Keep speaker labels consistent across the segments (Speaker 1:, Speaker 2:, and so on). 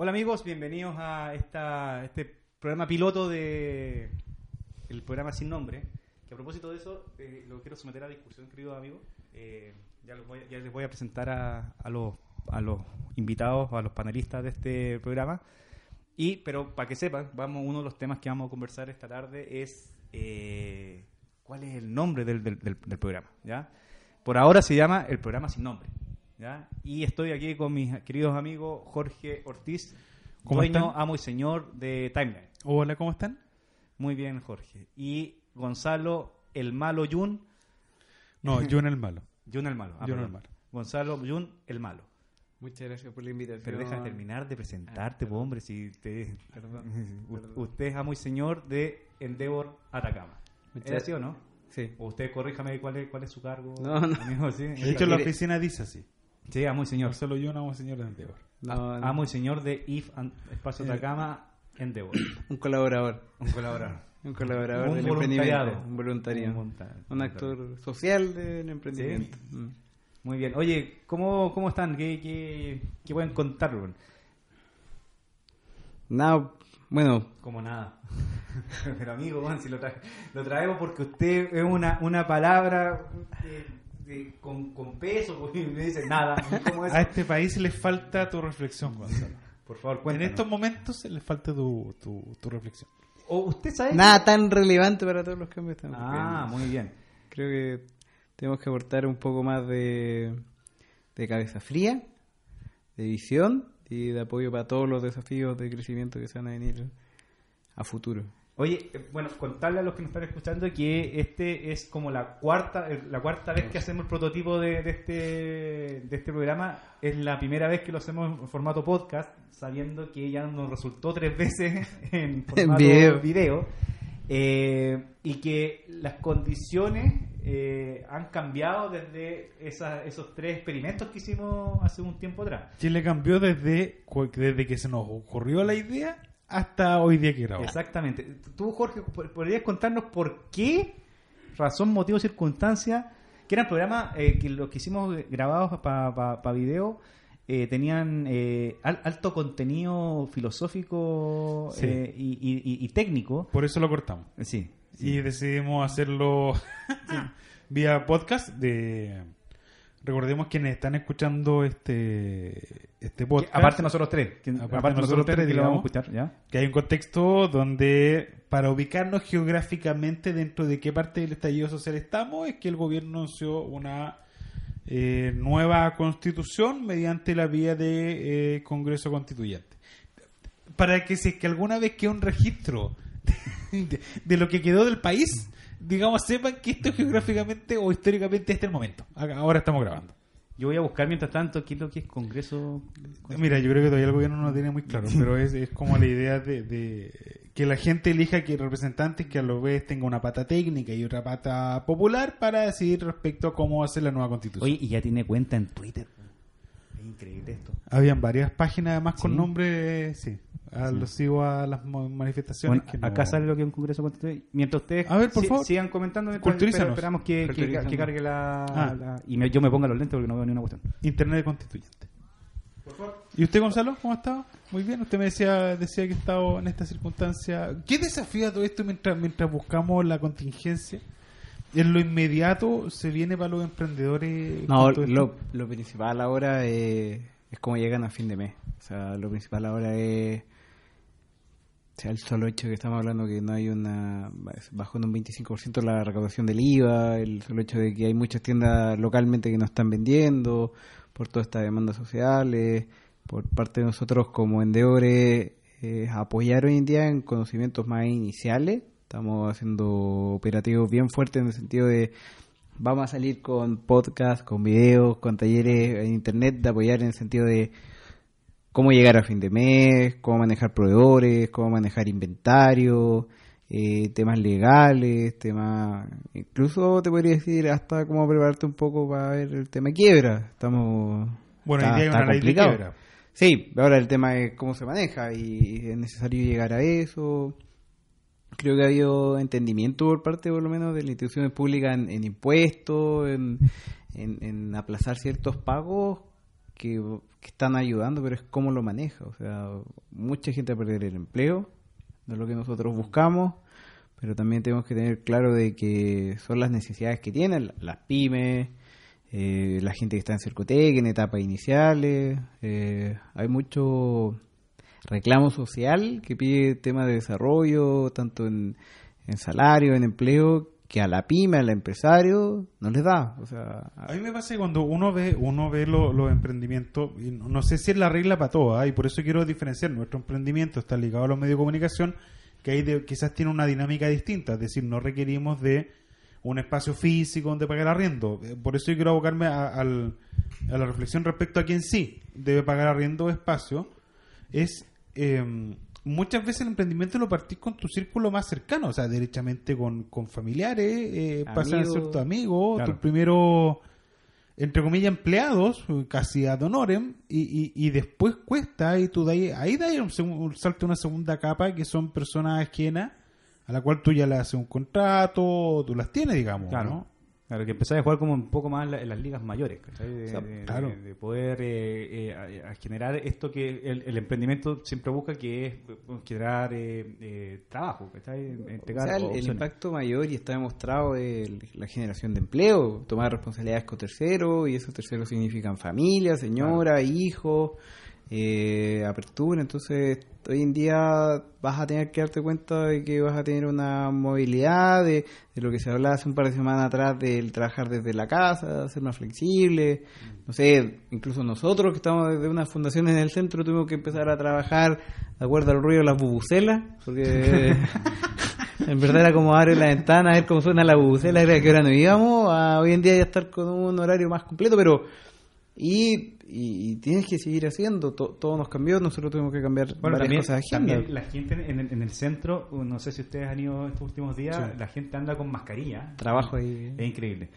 Speaker 1: Hola amigos, bienvenidos a esta, este programa piloto de el programa sin nombre. Que a propósito de eso, eh, lo quiero someter a discusión, queridos amigos. Eh, ya, los voy- ya les voy a presentar a, a los, a los invitados, a los panelistas de este programa. Y, pero para que sepan, vamos, uno de los temas que vamos a conversar esta tarde es eh, cuál es el nombre del, del- del- del programa. ¿ya? Por ahora se llama el programa sin nombre. ¿Ya? Y estoy aquí con mis queridos amigos Jorge Ortiz,
Speaker 2: ¿Cómo
Speaker 1: dueño,
Speaker 2: están?
Speaker 1: amo y señor de Timeline.
Speaker 2: Hola, ¿cómo están?
Speaker 1: Muy bien, Jorge. Y Gonzalo, el malo Jun.
Speaker 2: No, en el malo.
Speaker 1: Jun el malo. ah,
Speaker 2: Jun el malo.
Speaker 1: Gonzalo, Jun el malo.
Speaker 3: Muchas gracias por la invitación.
Speaker 1: Pero deja de terminar de presentarte,
Speaker 3: Ah,
Speaker 1: po, hombre, si usted,
Speaker 3: Perdón, perdón.
Speaker 1: usted es amo y señor de Endeavor Atacama.
Speaker 3: Muchas-
Speaker 1: ¿Es así o no?
Speaker 3: Sí.
Speaker 1: O usted corríjame cuál es, cuál es su cargo.
Speaker 3: No, no.
Speaker 1: amigo, sí.
Speaker 2: De hecho, la oficina dice así.
Speaker 1: Sí, amo y señor.
Speaker 2: Solo yo no hago señor de Endeavor.
Speaker 3: No, no.
Speaker 1: Amo y señor de IF and- Espacio
Speaker 2: Eh.
Speaker 1: Atacama Endeavor.
Speaker 3: Un colaborador.
Speaker 1: Un colaborador.
Speaker 3: Un colaborador
Speaker 1: Un
Speaker 3: del
Speaker 1: voluntariado.
Speaker 3: emprendimiento. Un voluntario.
Speaker 1: Un
Speaker 3: Un, actor social del emprendimiento. Mm.
Speaker 1: Muy bien. Oye, ¿cómo, cómo están? ¿Qué, qué, qué pueden contar?
Speaker 3: Nada, bueno,
Speaker 1: Como nada. Pero amigo, weón, si lo, tra- lo traemos porque usted es una, una palabra eh, de- con, con peso, porque me dice nada. ¿Cómo es?
Speaker 2: A este país le falta tu reflexión, Gonzalo.
Speaker 1: Por favor,
Speaker 2: En
Speaker 1: cuéntanos.
Speaker 2: estos momentos le falta tu, tu, tu reflexión.
Speaker 1: O usted sabe...
Speaker 3: nada tan relevante para todos los cambios que estamos
Speaker 1: Ah, muy bien.
Speaker 3: Creo que tenemos que aportar un poco más de, de cabeza fría, de visión y de apoyo para todos los desafíos de crecimiento que se van a venir a futuro.
Speaker 1: Oye, eh, bueno, contarle a los que nos están escuchando que este es como la cuarta la cuarta vez que hacemos el prototipo de, de este de este programa. Es la primera vez que lo hacemos en formato podcast, sabiendo que ya nos resultó tres veces en formato
Speaker 3: video.
Speaker 1: video. Eh, y que las condiciones eh, han cambiado desde esas- esos tres experimentos que hicimos hace un tiempo atrás.
Speaker 2: Chile cambió desde, desde que se nos ocurrió la idea hasta hoy día que grabamos.
Speaker 1: Exactamente. Tú, Jorge, ¿pod- ¿podrías contarnos por qué razón, motivo, circunstancia, que eran programas eh, que los que hicimos grabados para video eh, tenían eh, al- alto contenido filosófico
Speaker 2: Sí.
Speaker 1: eh, y, y- y- y técnico?
Speaker 2: Por eso lo cortamos.
Speaker 1: Sí.
Speaker 2: Y decidimos hacerlo vía podcast de... Recordemos quienes están escuchando este, este
Speaker 1: Que
Speaker 2: podcast.
Speaker 1: aparte nosotros tres. que-
Speaker 2: Aparte
Speaker 1: aparte, nosotros tres, que lo
Speaker 2: digamos.
Speaker 1: vamos a escuchar, ¿ya?
Speaker 2: que hay un contexto donde para ubicarnos geográficamente dentro de qué parte del estallido social estamos es que el gobierno anunció una eh, nueva constitución mediante la vía de eh, Congreso Constituyente. Para que si es que alguna vez queda un registro de, de lo que quedó del país, digamos, sepan que esto geográficamente o históricamente este es el momento. Ahora estamos grabando.
Speaker 1: Yo voy a buscar mientras tanto qué es lo que es Congreso.
Speaker 2: Mira, yo creo que todavía el gobierno no lo tiene muy claro, pero es, es como la idea de, de que la gente elija que representantes que a lo vez tenga una pata técnica y otra pata popular para decidir respecto a cómo hacer la nueva constitución.
Speaker 1: Oye, y ya tiene cuenta en Twitter. Increíble esto.
Speaker 2: Habían varias páginas además con
Speaker 1: Sí.
Speaker 2: nombre, sí, alusivo a las manifestaciones.
Speaker 1: Bueno,
Speaker 2: que no-
Speaker 1: acá sale lo que es un congreso constituyente. Mientras ustedes
Speaker 2: A ver, por
Speaker 1: si-
Speaker 2: favor.
Speaker 1: sigan comentando, mientras-
Speaker 2: Culturízanos.
Speaker 1: pero esperamos que, que, que cargue la,
Speaker 2: Ah.
Speaker 1: la- y me- yo me ponga los lentes porque no veo ni una cuestión.
Speaker 2: Internet constituyente. ¿Y usted, Gonzalo, cómo ha estado? Muy bien, usted me decía, decía que ha estado en esta circunstancia. ¿Qué desafía todo esto mientras, mientras buscamos la contingencia? En lo inmediato se viene para los emprendedores.
Speaker 3: No, lo, lo principal ahora es, es cómo llegan a fin de mes. O sea, lo principal ahora es o sea, el solo hecho que estamos hablando que no hay una bajó en un 25% la recaudación del IVA, el solo hecho de que hay muchas tiendas localmente que no están vendiendo por todas estas demandas sociales, por parte de nosotros como endeavores eh, apoyar hoy en día en conocimientos más iniciales. Estamos haciendo operativos bien fuertes en el sentido de vamos a salir con podcast, con videos, con talleres en internet de apoyar en el sentido de cómo llegar a fin de mes, cómo manejar proveedores, cómo manejar inventario, eh, temas legales, temas, incluso te podría decir hasta cómo prepararte un poco para ver el tema de quiebra. Estamos
Speaker 2: Bueno,
Speaker 3: está- está
Speaker 2: una ley de
Speaker 3: complicado.
Speaker 2: quiebra.
Speaker 3: Sí, ahora el tema es cómo se maneja y es necesario llegar a eso. Creo que ha habido entendimiento por parte, por lo menos, de las instituciones públicas en, impuestos, en, en- aplazar ciertos pagos que, están ayudando, pero es cómo lo maneja. O sea, mucha gente va a perder el empleo, de lo que nosotros buscamos, pero también tenemos que tener claro de que son las necesidades que tienen las pymes, eh, la gente que está en Cercotec, en etapas iniciales. eh, hay mucho reclamo social que pide temas de desarrollo, tanto en, en salario, en empleo, que a la pyme, al empresario, no les da. O sea,
Speaker 2: A mí me pasa que cuando uno ve uno ve lo- los emprendimientos, y no, sé si es la regla para todo, ¿ah? y por eso quiero diferenciar, nuestro emprendimiento está ligado a los medios de comunicación, que ahí de- quizás tiene una dinámica distinta, es decir, no requerimos de un espacio físico donde pagar arriendo. Eh, Por eso yo quiero abocarme a, al- a la reflexión respecto a quien sí debe pagar arriendo o espacio, es... eh, Muchas veces el emprendimiento lo partís con tu círculo más cercano, o sea, derechamente con, con familiares, eh, pasan a ser tus amigos,
Speaker 1: Claro.
Speaker 2: tus primeros entre comillas, empleados, casi ad honorem, y, y, y después cuesta, y tú de ahí, ahí da un, segun- un salto una segunda capa, que son personas ajenas, a la cual tú ya le haces un contrato, tú las tienes, digamos,
Speaker 1: Claro.
Speaker 2: ¿no?
Speaker 1: Claro, que empezás a jugar como un poco más en, la- en las ligas mayores, ¿cachai? De,
Speaker 3: O sea,
Speaker 1: de-
Speaker 2: claro.
Speaker 1: de- de poder eh, eh, a, a generar esto que el, el emprendimiento siempre busca, que es eh, generar eh, eh, trabajo, ¿cachai?
Speaker 3: O
Speaker 1: Entregar
Speaker 3: sea, el, impacto mayor y está demostrado es la generación de empleo, tomar responsabilidades con terceros y esos terceros significan familia, señora, hijos, eh, apertura. Entonces, hoy en día vas a tener que darte cuenta de que vas a tener una movilidad de, de lo que se hablaba hace un par de semanas atrás del trabajar desde la casa, ser más flexible. No sé, incluso nosotros que estamos desde unas fundaciones en el centro tuvimos que empezar a trabajar de acuerdo al ruido de las bubucelas, porque en verdad era como abrir la ventana, a ver cómo suena la bubucela, era que hora nos íbamos, a hoy en día ya estar con un horario más completo, pero y, y, y tienes que seguir haciendo, to- todo nos cambió, nosotros tuvimos que cambiar
Speaker 1: Bueno,
Speaker 3: varias
Speaker 1: también,
Speaker 3: cosas de agenda.
Speaker 1: la gente en el, en el centro, no sé si ustedes han ido estos últimos días,
Speaker 2: Sí.
Speaker 1: la gente anda con mascarilla.
Speaker 3: Trabajo ahí.
Speaker 1: Es increíble.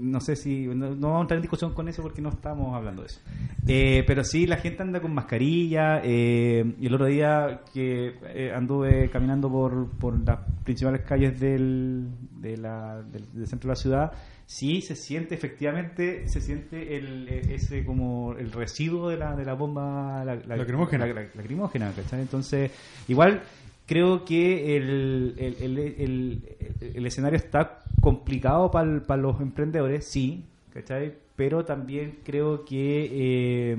Speaker 1: No sé si. No, no vamos a entrar en discusión con eso porque no estamos hablando de eso. Eh, pero sí, la gente anda con mascarilla. eh, y el otro día que eh, anduve caminando por, por las principales calles del, de la- del, del centro de la ciudad, sí se siente efectivamente, se siente el, eh, ese como el residuo de la, de la bomba la, la-
Speaker 2: Lacrimógena.
Speaker 1: la- la- lacrimógena, ¿cachai? Entonces, igual creo que el, el, el, el- el escenario está complicado para los emprendedores, sí, ¿cachai? Pero también creo que eh,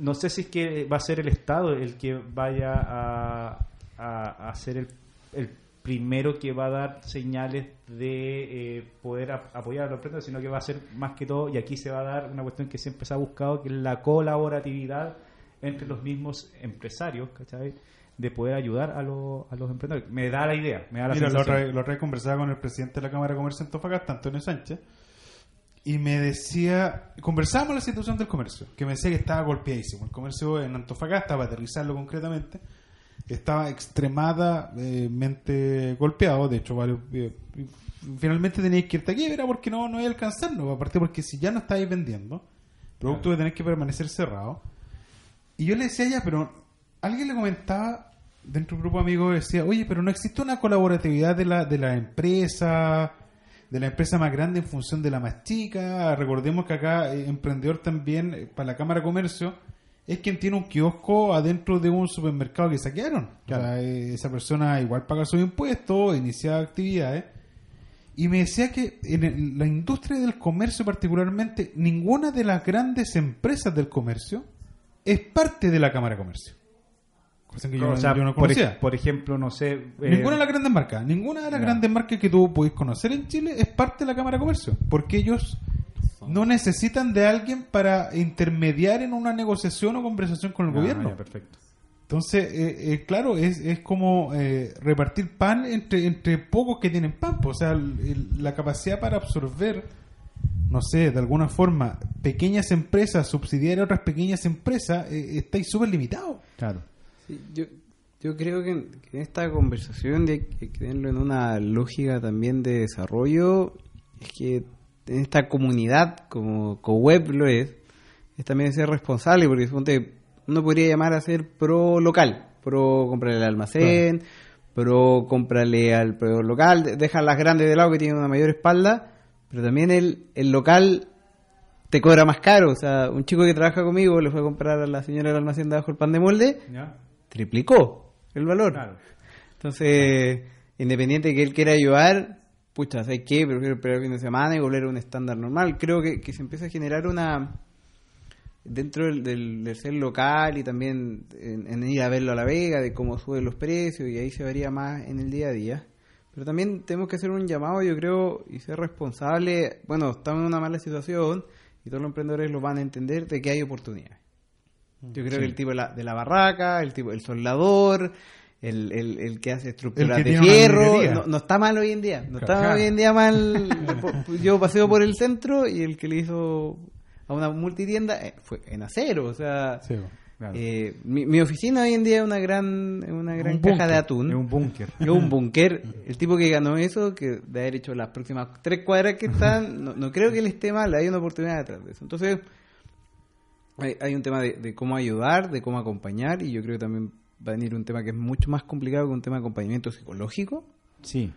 Speaker 1: no sé si es que va a ser el Estado el que vaya a, a, a el, el primero que va a dar señales de eh, poder ap- apoyar a los emprendedores, sino que va a ser más que todo, y aquí se va a dar una cuestión que siempre se ha buscado, que es la colaboratividad entre los mismos empresarios, ¿cachai? De poder ayudar a, los a los emprendedores. Me da la idea, me da la
Speaker 2: Mira, la
Speaker 1: sensación.
Speaker 2: otra, la otra vez conversaba con el presidente de la Cámara de Comercio de Antofagasta, Antonio Sánchez, y me decía, conversábamos la situación del comercio, que me decía que estaba golpeadísimo. El comercio en Antofagasta, para aterrizarlo concretamente, estaba extremadamente golpeado, de hecho, varios, eh, finalmente teníais que irte a quiebra porque no, no iba a alcanzarlo, aparte porque si ya no estáis vendiendo, producto va a tener que permanecer cerrado. Y yo le decía ya, pero alguien le comentaba dentro de un grupo de amigos, decía, oye, pero no existe una colaboratividad de la, de la empresa, de la empresa más grande en función de la más chica. Recordemos que acá, eh, emprendedor también, eh, para la Cámara de Comercio, es quien tiene un kiosco adentro de un supermercado que saquearon. O sea, eh, esa persona igual paga sus impuestos, inicia actividades. Y me decía que en el- la industria del comercio particularmente, ninguna de las grandes empresas del comercio es parte de la Cámara de Comercio. Cosa que yo,
Speaker 1: O
Speaker 2: no-
Speaker 1: sea,
Speaker 2: yo no
Speaker 1: por,
Speaker 2: conocía.
Speaker 1: por ejemplo, no sé... eh,
Speaker 2: Ninguna de las grandes marcas, ninguna de las grandes marcas que tú puedes conocer en Chile es parte de la Cámara de Comercio, porque ellos no necesitan de alguien para intermediar en una negociación o conversación con el
Speaker 1: Ah,
Speaker 2: gobierno.
Speaker 1: ya, perfecto.
Speaker 2: Entonces, eh, eh, claro, es, es como eh, repartir pan entre, entre pocos que tienen pan. pues, O sea, el- el- la capacidad para absorber, no sé, de alguna forma, pequeñas empresas, subsidiar a otras pequeñas empresas, eh, estáis súper limitados.
Speaker 1: Claro.
Speaker 3: Sí, yo, yo creo que en, que en esta conversación de que que tenerlo en una lógica también de desarrollo, es que en esta comunidad, como CoWeb lo es, es también ser responsable, porque suponte, uno podría llamar a ser pro local, pro comprarle al almacén, pro comprarle al proveedor local, de- deja las grandes de lado que tienen una mayor espalda, pero también el, el local te cobra más caro. O sea, un chico que trabaja conmigo le fue a comprar a la señora del almacén de abajo el pan de molde,
Speaker 1: ¿Ya?
Speaker 3: triplicó el valor.
Speaker 1: Claro.
Speaker 3: Entonces, independiente de que él quiera ayudar, pucha, ¿sabes qué? Prefiero esperar el fin de semana y volver a un estándar normal. Creo que, que se empieza a generar una. Dentro del, del, del ser local y también en, en ir a verlo a la vega, de cómo suben los precios, y ahí se varía más en el día a día. Pero también tenemos que hacer un llamado, yo creo, y ser responsable. Bueno, estamos en una mala situación y todos los emprendedores lo van a entender de que hay oportunidades. Yo creo que el tipo de la, de la barraca, el tipo, el soldador, el, el, el que hace estructuras
Speaker 2: que
Speaker 3: de
Speaker 2: minería.
Speaker 3: no, no está mal hoy en día. No está
Speaker 2: Claro.
Speaker 3: hoy en día mal. Yo paseo por el centro y el que le hizo a una multitienda eh, fue en acero. O sea,
Speaker 2: Sí,
Speaker 1: Claro.
Speaker 3: eh, mi, mi oficina hoy en día es una gran, una gran
Speaker 2: Un
Speaker 3: caja de atún.
Speaker 1: Es un búnker.
Speaker 3: Es un búnker. El tipo que ganó eso, que de haber hecho las próximas tres cuadras que están, no, no creo que le esté mal, hay una oportunidad detrás de eso. Entonces, hay, hay un tema de, de cómo ayudar, de cómo acompañar, y yo creo que también va a venir un tema que es mucho más complicado que un tema de acompañamiento psicológico,
Speaker 1: Sí.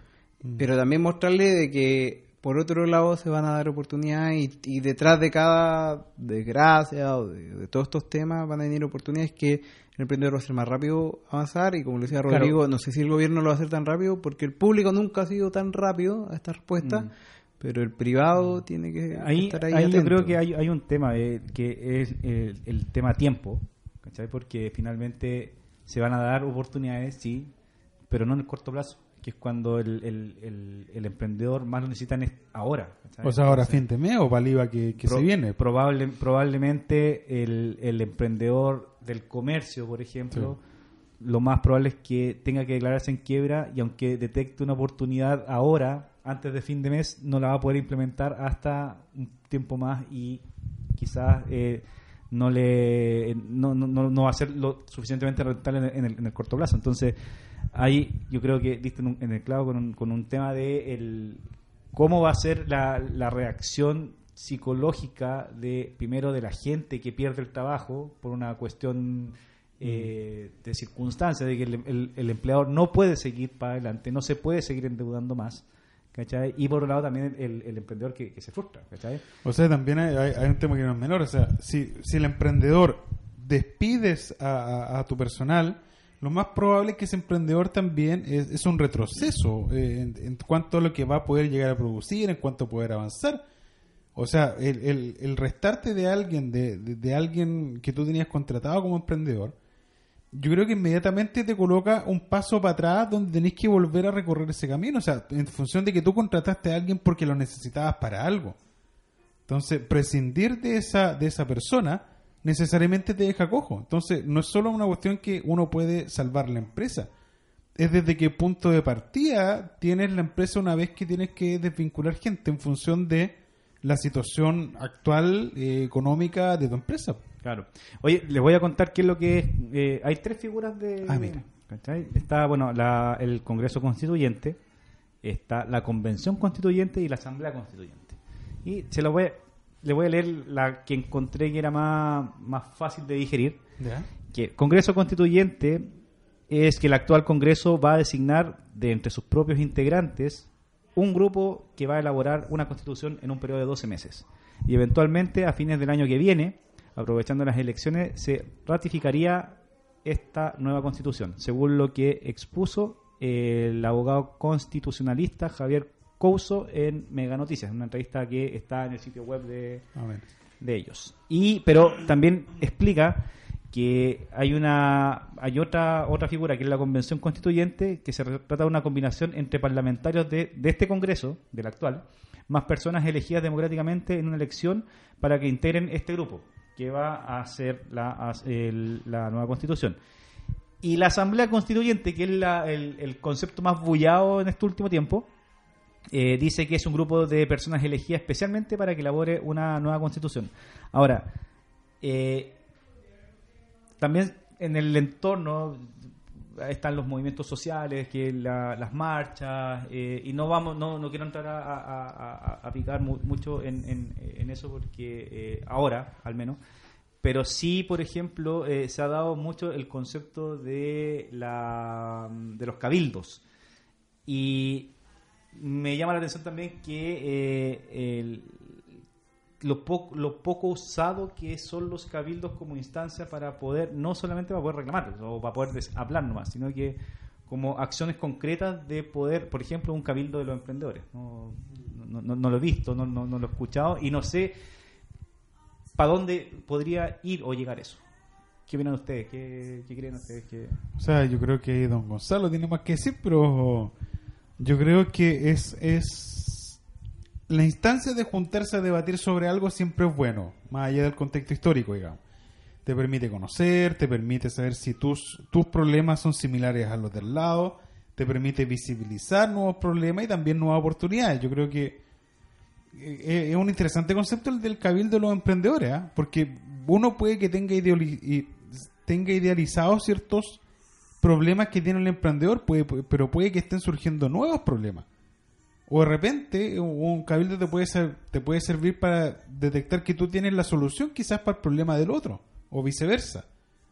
Speaker 3: pero también mostrarle de que por otro lado se van a dar oportunidades y, y detrás de cada desgracia o de, de todos estos temas van a venir oportunidades que el emprendedor va a ser más rápido avanzar y como le decía
Speaker 1: Claro.
Speaker 3: Rodrigo, no sé si el gobierno lo va a hacer tan rápido porque el público nunca ha sido tan rápido a esta respuesta,
Speaker 1: Mm.
Speaker 3: pero el privado tiene que
Speaker 1: Ahí,
Speaker 3: estar ahí,
Speaker 1: ahí yo
Speaker 3: atento.
Speaker 1: creo que hay, hay un tema eh, que es eh, el tema tiempo, ¿cachai? Porque finalmente se van a dar oportunidades, sí, pero no en el corto plazo, que es cuando el, el, el, el emprendedor más lo necesita es ahora. ¿cachai?
Speaker 2: O sea, ahora fin de mes o para el IVA que, se viene.
Speaker 1: Probable, probablemente el, el emprendedor del comercio, por ejemplo, lo más probable es que tenga que declararse en quiebra y aunque detecte una oportunidad ahora, antes de fin de mes, no la va a poder implementar hasta un tiempo más y quizás eh, no le no, no, no- no va a ser lo suficientemente rentable en el, en el- corto plazo. Entonces, ahí yo creo que diste en, un- en el clavo con un, con un tema de el, cómo va a ser la, la reacción psicológica de primero de la gente que pierde el trabajo por una cuestión eh, de circunstancias, de que el, el- el empleador no puede seguir para adelante, no se puede seguir endeudando más. ¿Cachai? Y por otro lado también el, el emprendedor que, se frustra. ¿cachai?
Speaker 2: O sea, también hay, un tema que no es menor. O sea, si, si el emprendedor despides a, a- tu personal, lo más probable es que ese emprendedor también es, un retroceso eh, en, en cuanto a lo que va a poder llegar a producir, en cuanto a poder avanzar. O sea, el, el, el restarte de alguien, de, de- de alguien que tú tenías contratado como emprendedor, yo creo que inmediatamente te coloca un paso para atrás donde tenés que volver a recorrer ese camino. O sea, en función de que tú contrataste a alguien porque lo necesitabas para algo. Entonces, prescindir de esa, de esa persona necesariamente te deja cojo. Entonces, no es solo una cuestión que uno puede salvar la empresa. Es desde qué punto de partida tienes la empresa una vez que tienes que desvincular gente en función de la situación actual eh, económica de tu empresa.
Speaker 1: Claro. Oye, les voy a contar qué es lo que es. Eh, hay tres figuras de.
Speaker 2: Ah, mira.
Speaker 1: ¿cachai? Está, bueno, la- el Congreso Constituyente, está la Convención Constituyente y la Asamblea Constituyente. Y se lo voy, a- le voy a leer la que encontré que era más, más fácil de digerir. Que el Congreso Constituyente es que el actual Congreso va a designar de entre sus propios integrantes un grupo que va a elaborar una constitución en un periodo de 12 meses. Y eventualmente, a fines del año que viene, aprovechando las elecciones, se ratificaría esta nueva constitución, según lo que expuso el abogado constitucionalista Javier Couso en Mega Noticias, una entrevista que está en el sitio web de, de ellos. Y pero también explica que hay una hay otra otra figura que es la convención constituyente que se trata de una combinación entre parlamentarios de, de este Congreso del actual más personas elegidas democráticamente en una elección para que integren este grupo que va a hacer la, la nueva constitución y la asamblea constituyente que es el concepto más bullado en este último tiempo eh, dice que es un grupo de personas elegidas especialmente para que elabore una nueva constitución. Ahora, eh, también en el entorno están los movimientos sociales, que la- las marchas, eh, y no vamos, no, no quiero entrar a, picar mu- mucho en, en- eso porque eh, ahora, al menos, pero sí, por ejemplo, eh, se ha dado mucho el concepto de la de los cabildos. Y me llama la atención también que el- lo, poco lo poco usado que son los cabildos como instancia para poder, no solamente para poder reclamar o para poder hablar nomás, sino que como acciones concretas de poder, por ejemplo, un cabildo de los emprendedores. No, no, no- no lo he visto, no, no, no lo he escuchado y no sé para dónde podría ir o llegar eso. ¿Qué opinan ustedes? ¿Qué, qué creen ustedes? que
Speaker 2: O sea, yo creo que don Gonzalo tiene más que decir, pero yo creo que es, es la instancia de juntarse a debatir sobre algo siempre es bueno, más allá del contexto histórico, digamos. Te permite conocer, te permite saber si tus, tus problemas son similares a los del lado, te permite visibilizar nuevos problemas y también nuevas oportunidades. Yo creo que eh, es un interesante concepto el del cabildo de los emprendedores, ¿ah? porque uno puede que tenga, tenga idealizados ciertos problemas que tiene el emprendedor, puede, pero puede que estén surgiendo nuevos problemas. O de repente un cabildo te puede, ser- te puede servir para detectar que tú tienes la solución quizás para el problema del otro, o viceversa.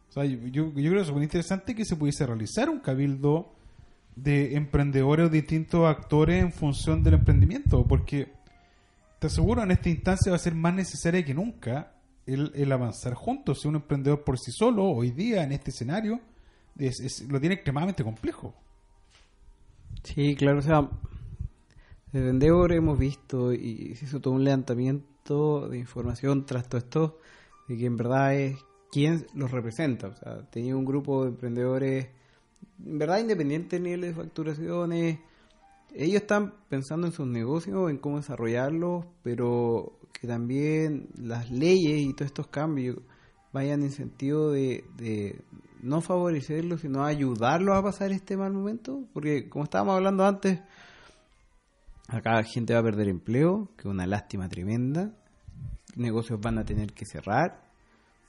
Speaker 2: O sea, yo, yo, creo que es muy interesante que se pudiese realizar un cabildo de emprendedores o distintos actores en función del emprendimiento, porque te aseguro en esta instancia va a ser más necesaria que nunca el, avanzar juntos. Si un emprendedor por sí solo, hoy día, en este escenario, es- es- lo tiene extremadamente complejo.
Speaker 3: Sí, claro, o sea, desde Endeavor hemos visto y se hizo todo un levantamiento de información tras todo esto, de que en verdad es quién los representa. O sea, tenía un grupo de emprendedores, en verdad independientes niveles de facturaciones. Ellos están pensando en sus negocios, en cómo desarrollarlos, pero que también las leyes y todos estos cambios vayan en sentido de, de no favorecerlos, sino ayudarlos a pasar este mal momento. Porque, como estábamos hablando antes, acá la gente va a perder empleo, que es una lástima tremenda. Negocios van a tener que cerrar.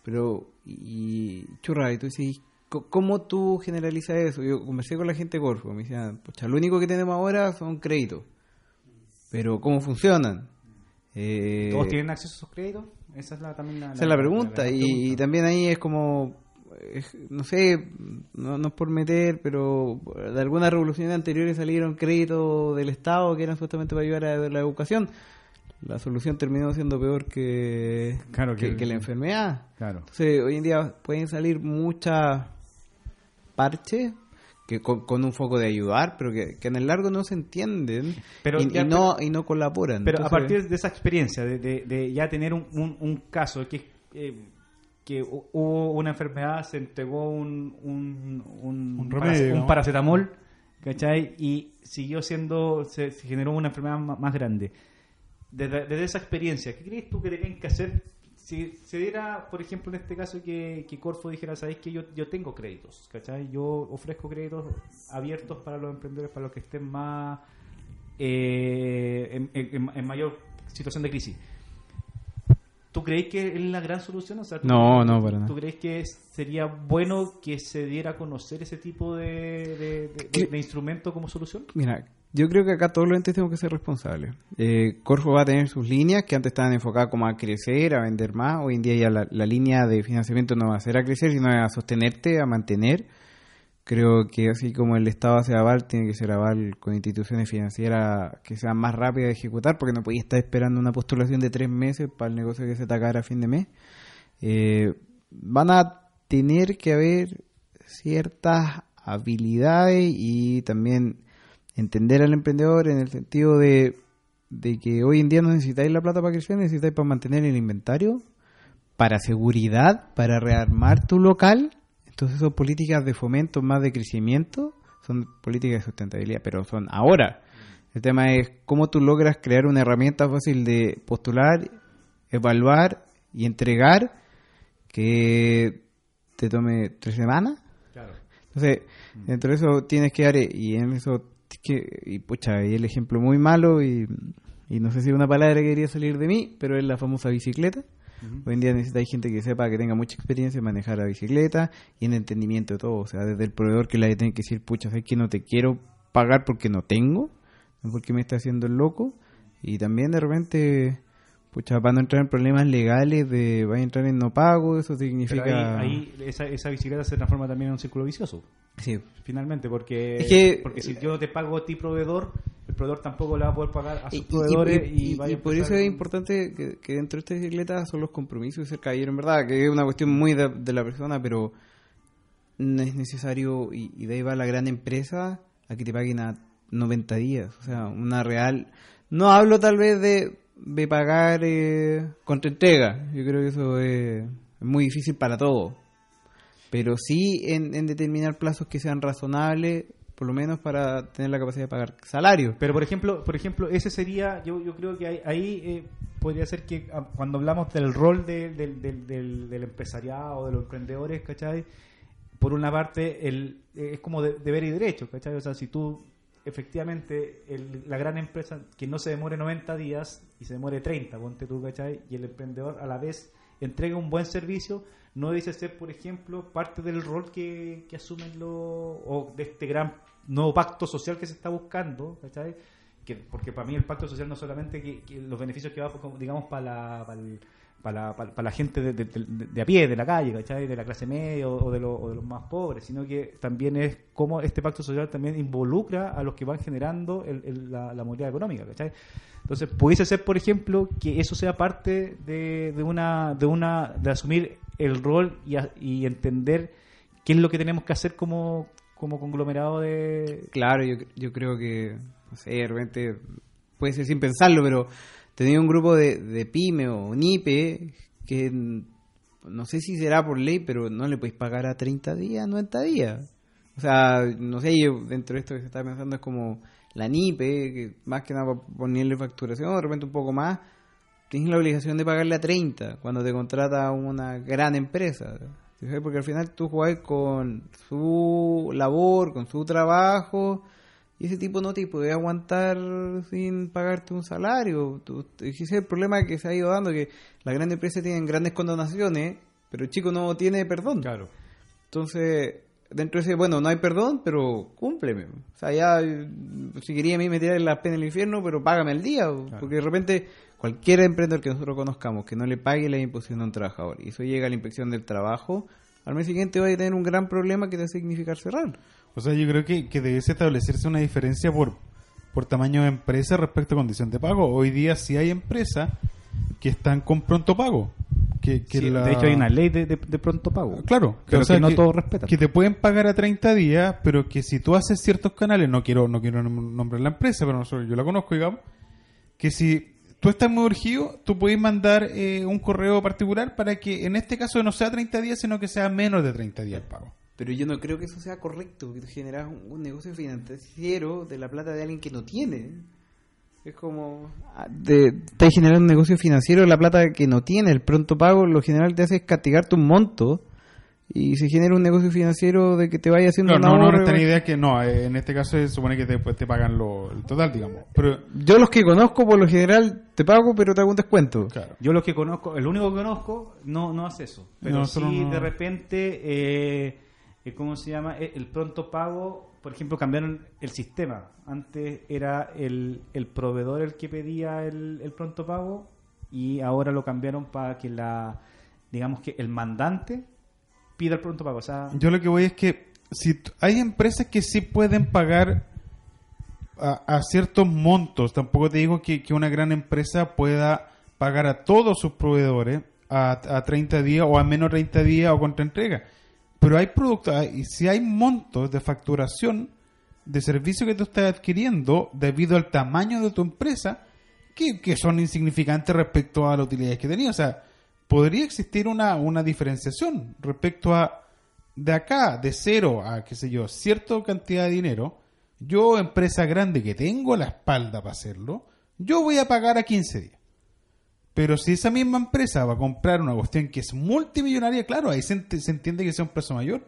Speaker 3: Pero, y, churra, y tú decís, ¿cómo tú generalizas eso? Yo conversé con la gente de Corfo, me decían, pucha, lo único que tenemos ahora son créditos. Pero, ¿cómo funcionan? Eh,
Speaker 1: ¿Todos tienen acceso a esos créditos? Esa es la, también la,
Speaker 3: esa es la pregunta.
Speaker 1: la-
Speaker 3: y, también ahí es como, no sé, no, no es por meter, pero de algunas revoluciones anteriores salieron créditos del Estado que eran supuestamente para ayudar a la educación. La solución terminó siendo peor que,
Speaker 1: Claro
Speaker 3: que,
Speaker 1: que-
Speaker 3: que la enfermedad.
Speaker 1: Claro.
Speaker 3: Entonces, hoy en día pueden salir muchas parches que con, con un foco de ayudar, pero que, que en el largo no se entienden
Speaker 1: Pero
Speaker 3: y,
Speaker 1: ya-
Speaker 3: y no, y no colaboran.
Speaker 1: Pero a partir de esa experiencia, de, de- de ya tener un, un- un caso que, eh, que hu- hubo una enfermedad, se entregó un, un, un,
Speaker 2: Un
Speaker 1: para-
Speaker 2: remedio,
Speaker 1: un
Speaker 2: ¿no?
Speaker 1: paracetamol, ¿cachai? Y siguió siendo, se, se generó una enfermedad más, grande. Desde, desde esa experiencia, ¿qué crees tú que tenían que hacer si se diera, por ejemplo, en este caso que, que Corfo dijera, sabéis que yo, yo tengo créditos, ¿cachai? Yo ofrezco créditos abiertos para los emprendedores, para los que estén más eh, en, en- en mayor situación de crisis. ¿Tú crees que es la gran solución? O sea, ¿tú-
Speaker 3: No, no, para nada.
Speaker 1: ¿Tú crees que sería bueno que se diera a conocer ese tipo de, de, de-
Speaker 3: ¿Qué?
Speaker 1: de instrumento como solución?
Speaker 3: Mira, yo creo que acá todos los entes tenemos que ser responsables. Eh, Corfo va a tener sus líneas que antes estaban enfocadas como a crecer, a vender más. Hoy en día ya la, la línea de financiamiento no va a ser a crecer, sino a sostenerte, a mantener. Creo que así como el Estado hace aval, tiene que ser aval con instituciones financieras que sean más rápidas de ejecutar, porque no podía estar esperando una postulación de tres meses para el negocio que se te acabara a fin de mes. Eh, van a tener que haber ciertas habilidades y también entender al emprendedor en el sentido de, de que hoy en día no necesitáis la plata para crecer, necesitáis para mantener el inventario, para seguridad, para rearmar tu local. Entonces son políticas de fomento más de crecimiento, son políticas de sustentabilidad, pero son ahora. El tema es cómo tú logras crear una herramienta fácil de postular, evaluar y entregar que te tome tres semanas.
Speaker 1: Claro.
Speaker 3: Entonces, dentro de eso tienes que dar, y en eso, que, y pucha, y el ejemplo muy malo, y, y no sé si una palabra que quería salir de mí, pero es la famosa bicicleta. Hoy en día necesita gente que sepa, que tenga mucha experiencia en manejar la bicicleta y en entendimiento de todo. O sea, desde el proveedor que le tiene que decir, pucha, sabes que no te quiero pagar porque no tengo, no porque me está haciendo el loco. Y también de repente, pucha, para no entrar en problemas legales de va a entrar en no pago, eso
Speaker 1: Pero
Speaker 3: significa.
Speaker 1: ahí, ahí esa, esa bicicleta se transforma también en un círculo vicioso.
Speaker 3: Sí,
Speaker 1: Finalmente, porque,
Speaker 3: Es que-
Speaker 1: porque si yo no te pago a ti proveedor, proveedor tampoco le va a poder pagar a sus
Speaker 3: Y, y-
Speaker 1: proveedores y,
Speaker 3: y- y- y por eso es
Speaker 1: con-
Speaker 3: importante que, que dentro de esta bicicleta son los compromisos de ser caballero, en verdad, que es una cuestión muy de, de la persona, pero no es necesario, y, y de ahí va la gran empresa, a que te paguen a 90 días, o sea, una real... No hablo tal vez de, de pagar eh, contra entrega, yo creo que eso es, es muy difícil para todos, pero sí en, en determinar plazos que sean razonables, por lo menos para tener la capacidad de pagar salarios.
Speaker 1: Pero por ejemplo, por ejemplo, ese sería, yo, yo creo que ahí, eh, podría ser que ah, cuando hablamos del rol de- del, del, del, del empresariado, de los emprendedores, ¿cachai? Por una parte, el, eh, es como de- deber y derecho, ¿cachai? O sea, si tú efectivamente el- la gran empresa que no se demore 90 días y se demore 30, ponte tú, ¿cachai? Y el emprendedor a la vez entrega un buen servicio, no dice ser, por ejemplo, parte del rol que asumen los, o de este gran nuevo pacto social que se está buscando, ¿cachai? Que, porque para mí el pacto social no solamente que, los beneficios que va, digamos, para la, la, gente de, a pie, de la calle, ¿cachai? De la clase media o, de o de los más pobres, sino que también es cómo este pacto social también involucra a los que van generando el- la, la movilidad económica, ¿cachai? Entonces, pudiese ser, por ejemplo, que eso sea parte de, de una, de una, de asumir el rol y, a- y entender qué es lo que tenemos que hacer como, como conglomerado de,
Speaker 3: Claro, yo, yo creo que, no sé, de repente puede ser sin pensarlo, pero tenía un grupo de, de pyme o NIPE que no sé si será por ley, pero no le podéis pagar a 30 días, 90 días. O sea, no sé, yo dentro de esto que se está pensando es como la NIPE, que más que nada para ponerle facturación, de repente un poco más, tienes la obligación de pagarle a 30 cuando te contrata una gran empresa. Porque al final tú jugás con su labor, con su trabajo, y ese tipo no te puede aguantar sin pagarte un salario. Ese es el problema que se ha ido dando, que las grandes empresas tienen grandes condonaciones, pero el chico no tiene perdón.
Speaker 1: Claro.
Speaker 3: Entonces, dentro de ese, bueno, no hay perdón, pero cúmpleme. O sea, ya, si quería a mí me tirar la pena en el infierno, pero págame el día. Porque de repente, cualquier emprendedor que nosotros conozcamos que no le pague la imposición a un trabajador, y eso llega a la inspección del trabajo, al mes siguiente va a tener un gran problema que te va a significar cerrar.
Speaker 2: O sea, yo creo que, que debe establecerse una diferencia por, por tamaño de empresa respecto a condición de pago. Hoy día sí hay empresas que están con pronto pago. Que, que
Speaker 1: Sí,
Speaker 2: la-
Speaker 1: De hecho, hay una ley de, de- de pronto pago.
Speaker 2: Claro,
Speaker 1: Pero
Speaker 2: o sea,
Speaker 1: que no todos respetan.
Speaker 2: Que te pueden pagar a 30 días, pero que si tú haces ciertos canales, no quiero no quiero nom- nombrar la empresa, pero nosotros, yo la conozco, digamos, que si tú estás muy urgido, tú puedes mandar eh, un correo particular para que en este caso no sea 30 días, sino que sea menos de 30 días el pago.
Speaker 3: Pero yo no creo que eso sea correcto, porque tú generas un, negocio financiero de la plata de alguien que no tiene. Es como... ah, De, estás un negocio financiero de la plata que no tiene. El pronto pago lo general te hace es castigarte un monto y se genera un negocio financiero de que te vaya haciendo
Speaker 2: No,
Speaker 3: un
Speaker 2: no, no,
Speaker 3: ahorro.
Speaker 2: esta idea es que no, eh, en este caso se supone que te, pues, te pagan lo, el total, digamos. Pero,
Speaker 3: Yo los que conozco por lo general te pago pero te hago un descuento.
Speaker 2: claro.
Speaker 1: Yo los que conozco, el único que conozco no, no hace eso. Pero
Speaker 2: No,
Speaker 1: sí,
Speaker 2: no.
Speaker 1: de repente, eh, eh, ¿cómo se llama? El pronto pago, por ejemplo, cambiaron el sistema. Antes era el, el proveedor el que pedía el, el pronto pago y ahora lo cambiaron para que la, digamos que el mandante pida el pronto pago.
Speaker 2: Yo lo que voy es que si hay empresas que sí pueden pagar a, ciertos montos, tampoco te digo que, una gran empresa pueda pagar a todos sus proveedores a, a 30 días o a menos 30 días o contra entrega. Pero hay productos, y si hay montos de facturación de servicio que tú estás adquiriendo debido al tamaño de tu empresa que, que son insignificantes respecto a las utilidades que tenía. O sea, podría existir una, una diferenciación respecto a de acá, de cero a, qué sé yo, cierta cantidad de dinero. Yo, empresa grande que tengo la espalda para hacerlo, yo voy a pagar a 15 días. Pero si esa misma empresa va a comprar una cuestión que es multimillonaria, claro, ahí se, ent- se entiende que sea un precio mayor.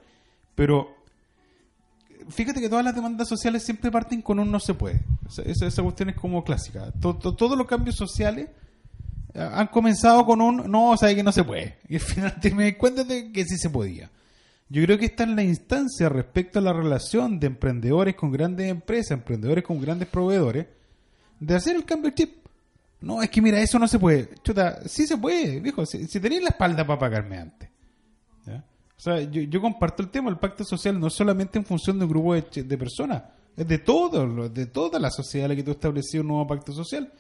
Speaker 2: Pero fíjate que todas las demandas sociales siempre parten con un no se puede. Esa, cuestión es como clásica. To- to- todos los cambios sociales han comenzado con un no, sabe que no se puede. Y al final te me cuenta de que sí se podía. Yo creo que esta es la instancia respecto a la relación de emprendedores con grandes empresas, emprendedores con grandes proveedores, de hacer el cambio de chip. No, es que mira, eso no se puede. Chuta, sí se puede, viejo. Si, si tenéis la espalda para pagarme antes. ¿Ya? O sea, yo, yo comparto el tema. El pacto social no es solamente en función de un grupo de, de personas. es de todo, de toda la sociedad a la que tú estableció un nuevo pacto social.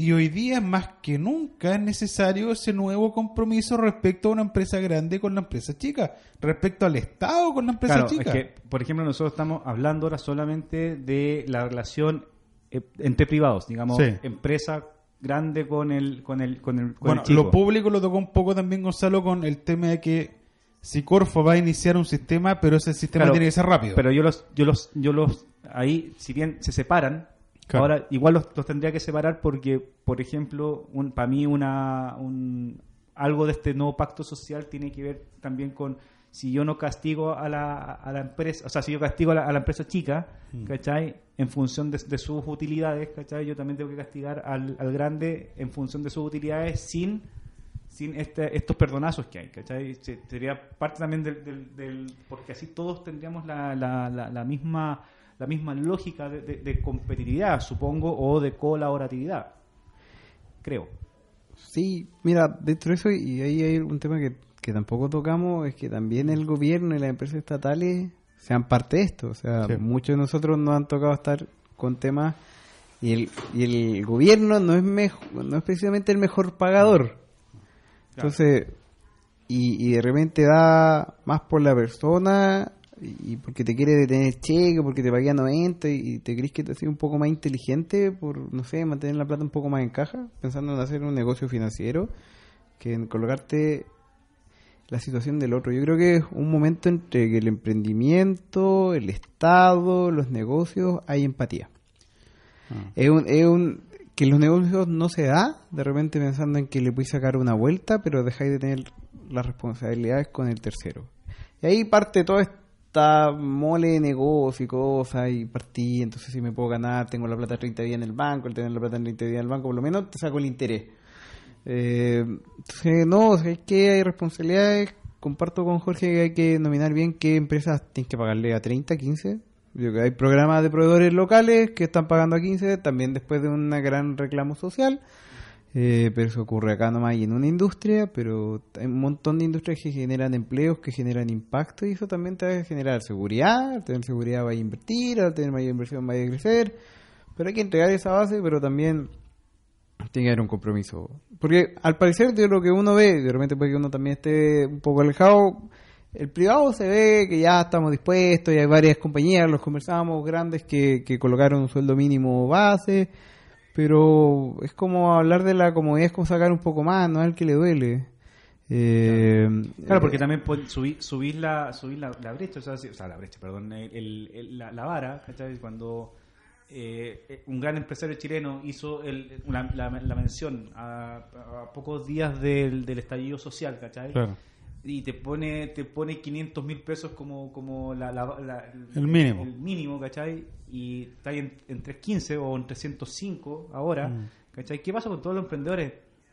Speaker 2: Y hoy día, más que nunca, es necesario ese nuevo compromiso respecto a una empresa grande con la empresa chica, respecto al Estado con la empresa
Speaker 1: Claro,
Speaker 2: chica.
Speaker 1: es que, por ejemplo, nosotros estamos hablando ahora solamente de la relación eh, entre privados, digamos,
Speaker 2: Sí.
Speaker 1: empresa grande con el con el con el, con
Speaker 2: Bueno,
Speaker 1: el chico.
Speaker 2: lo público lo tocó un poco también Gonzalo con el tema de que si Corfo va a iniciar un sistema, pero ese sistema
Speaker 1: Claro,
Speaker 2: tiene que ser rápido.
Speaker 1: Pero yo los, yo los, yo los, ahí, si bien se separan,
Speaker 2: Claro.
Speaker 1: ahora igual los, los tendría que separar porque, por ejemplo, un, para mí una, un, algo de este nuevo pacto social tiene que ver también con si yo no castigo a la, a la empresa, o sea, si yo castigo a la, a la empresa chica,
Speaker 2: Mm.
Speaker 1: ¿cachai? En función de, de sus utilidades, ¿cachai? Yo también tengo que castigar al, al grande en función de sus utilidades sin sin este, estos perdonazos que hay, ¿cachai? Se- Sería parte también del, del- del- porque así todos tendríamos la, la, la, la misma la misma lógica de, de- de competitividad, supongo, o de colaboratividad, creo.
Speaker 3: Sí, mira, dentro de eso, y ahí hay un tema que, que tampoco tocamos, es que también el gobierno y las empresas estatales sean parte de esto. O sea,
Speaker 2: Sí.
Speaker 3: muchos de nosotros nos han tocado estar con temas y el, y el gobierno no es, mejo- no es precisamente el mejor pagador. Entonces, y, y de repente da más por la persona y porque te quiere detener cheque, porque te paga 90 y, te crees que te haces un poco más inteligente por, no sé, mantener la plata un poco más en caja, pensando en hacer un negocio financiero, que en colocarte la situación del otro. Yo creo que es un momento entre que el emprendimiento, el Estado, los negocios, hay empatía.
Speaker 2: Ah.
Speaker 3: Es un, es un que los negocios no se da de repente pensando en que le puedes sacar una vuelta, pero dejáis de tener las responsabilidades con el tercero. Y ahí parte toda esta mole de negocio y cosas y partí, entonces si me puedo ganar, tengo la plata 30 días en el banco, el tener la plata en 30 días en el banco, por lo menos te saco el interés. Eh, entonces, no, es que hay responsabilidades. Comparto con Jorge que hay que nominar bien qué empresas tienes que pagarle a 30, 15. Yo que hay programas de proveedores locales que están pagando a 15, también después de un gran reclamo social. Eh, pero eso ocurre acá nomás y en una industria, pero hay un montón de industrias que generan empleos, que generan impacto y eso también te va a generar seguridad. Al tener seguridad va a invertir, al tener mayor inversión va a crecer. Pero hay que entregar esa base, pero también tiene que haber un compromiso. Porque al parecer de lo que uno ve, de repente puede que uno también esté un poco alejado, el privado se ve que ya estamos dispuestos y hay varias compañías, los conversamos grandes que, que colocaron un sueldo mínimo base, pero es como hablar de la comodidad, es como sacar un poco más, no es al que le duele. Eh,
Speaker 1: Claro, porque también puede subir, subir, la, subir la, la brecha, o sea, si- o sea, la brecha, perdón, el- el- el- la, la vara, ¿cachai? Cuando eh, eh, un gran empresario chileno hizo el- una- la, la mención a, a pocos días del, del estallido social, ¿cachai?
Speaker 2: Claro.
Speaker 1: Y te pone te pone 500 mil pesos como, como la, la- la-
Speaker 2: El mínimo.
Speaker 1: El mínimo, ¿cachai? Y está ahí en, en 315 o en 305 ahora,
Speaker 2: Mm.
Speaker 1: ¿cachai? ¿Qué pasa con todos los emprendedores?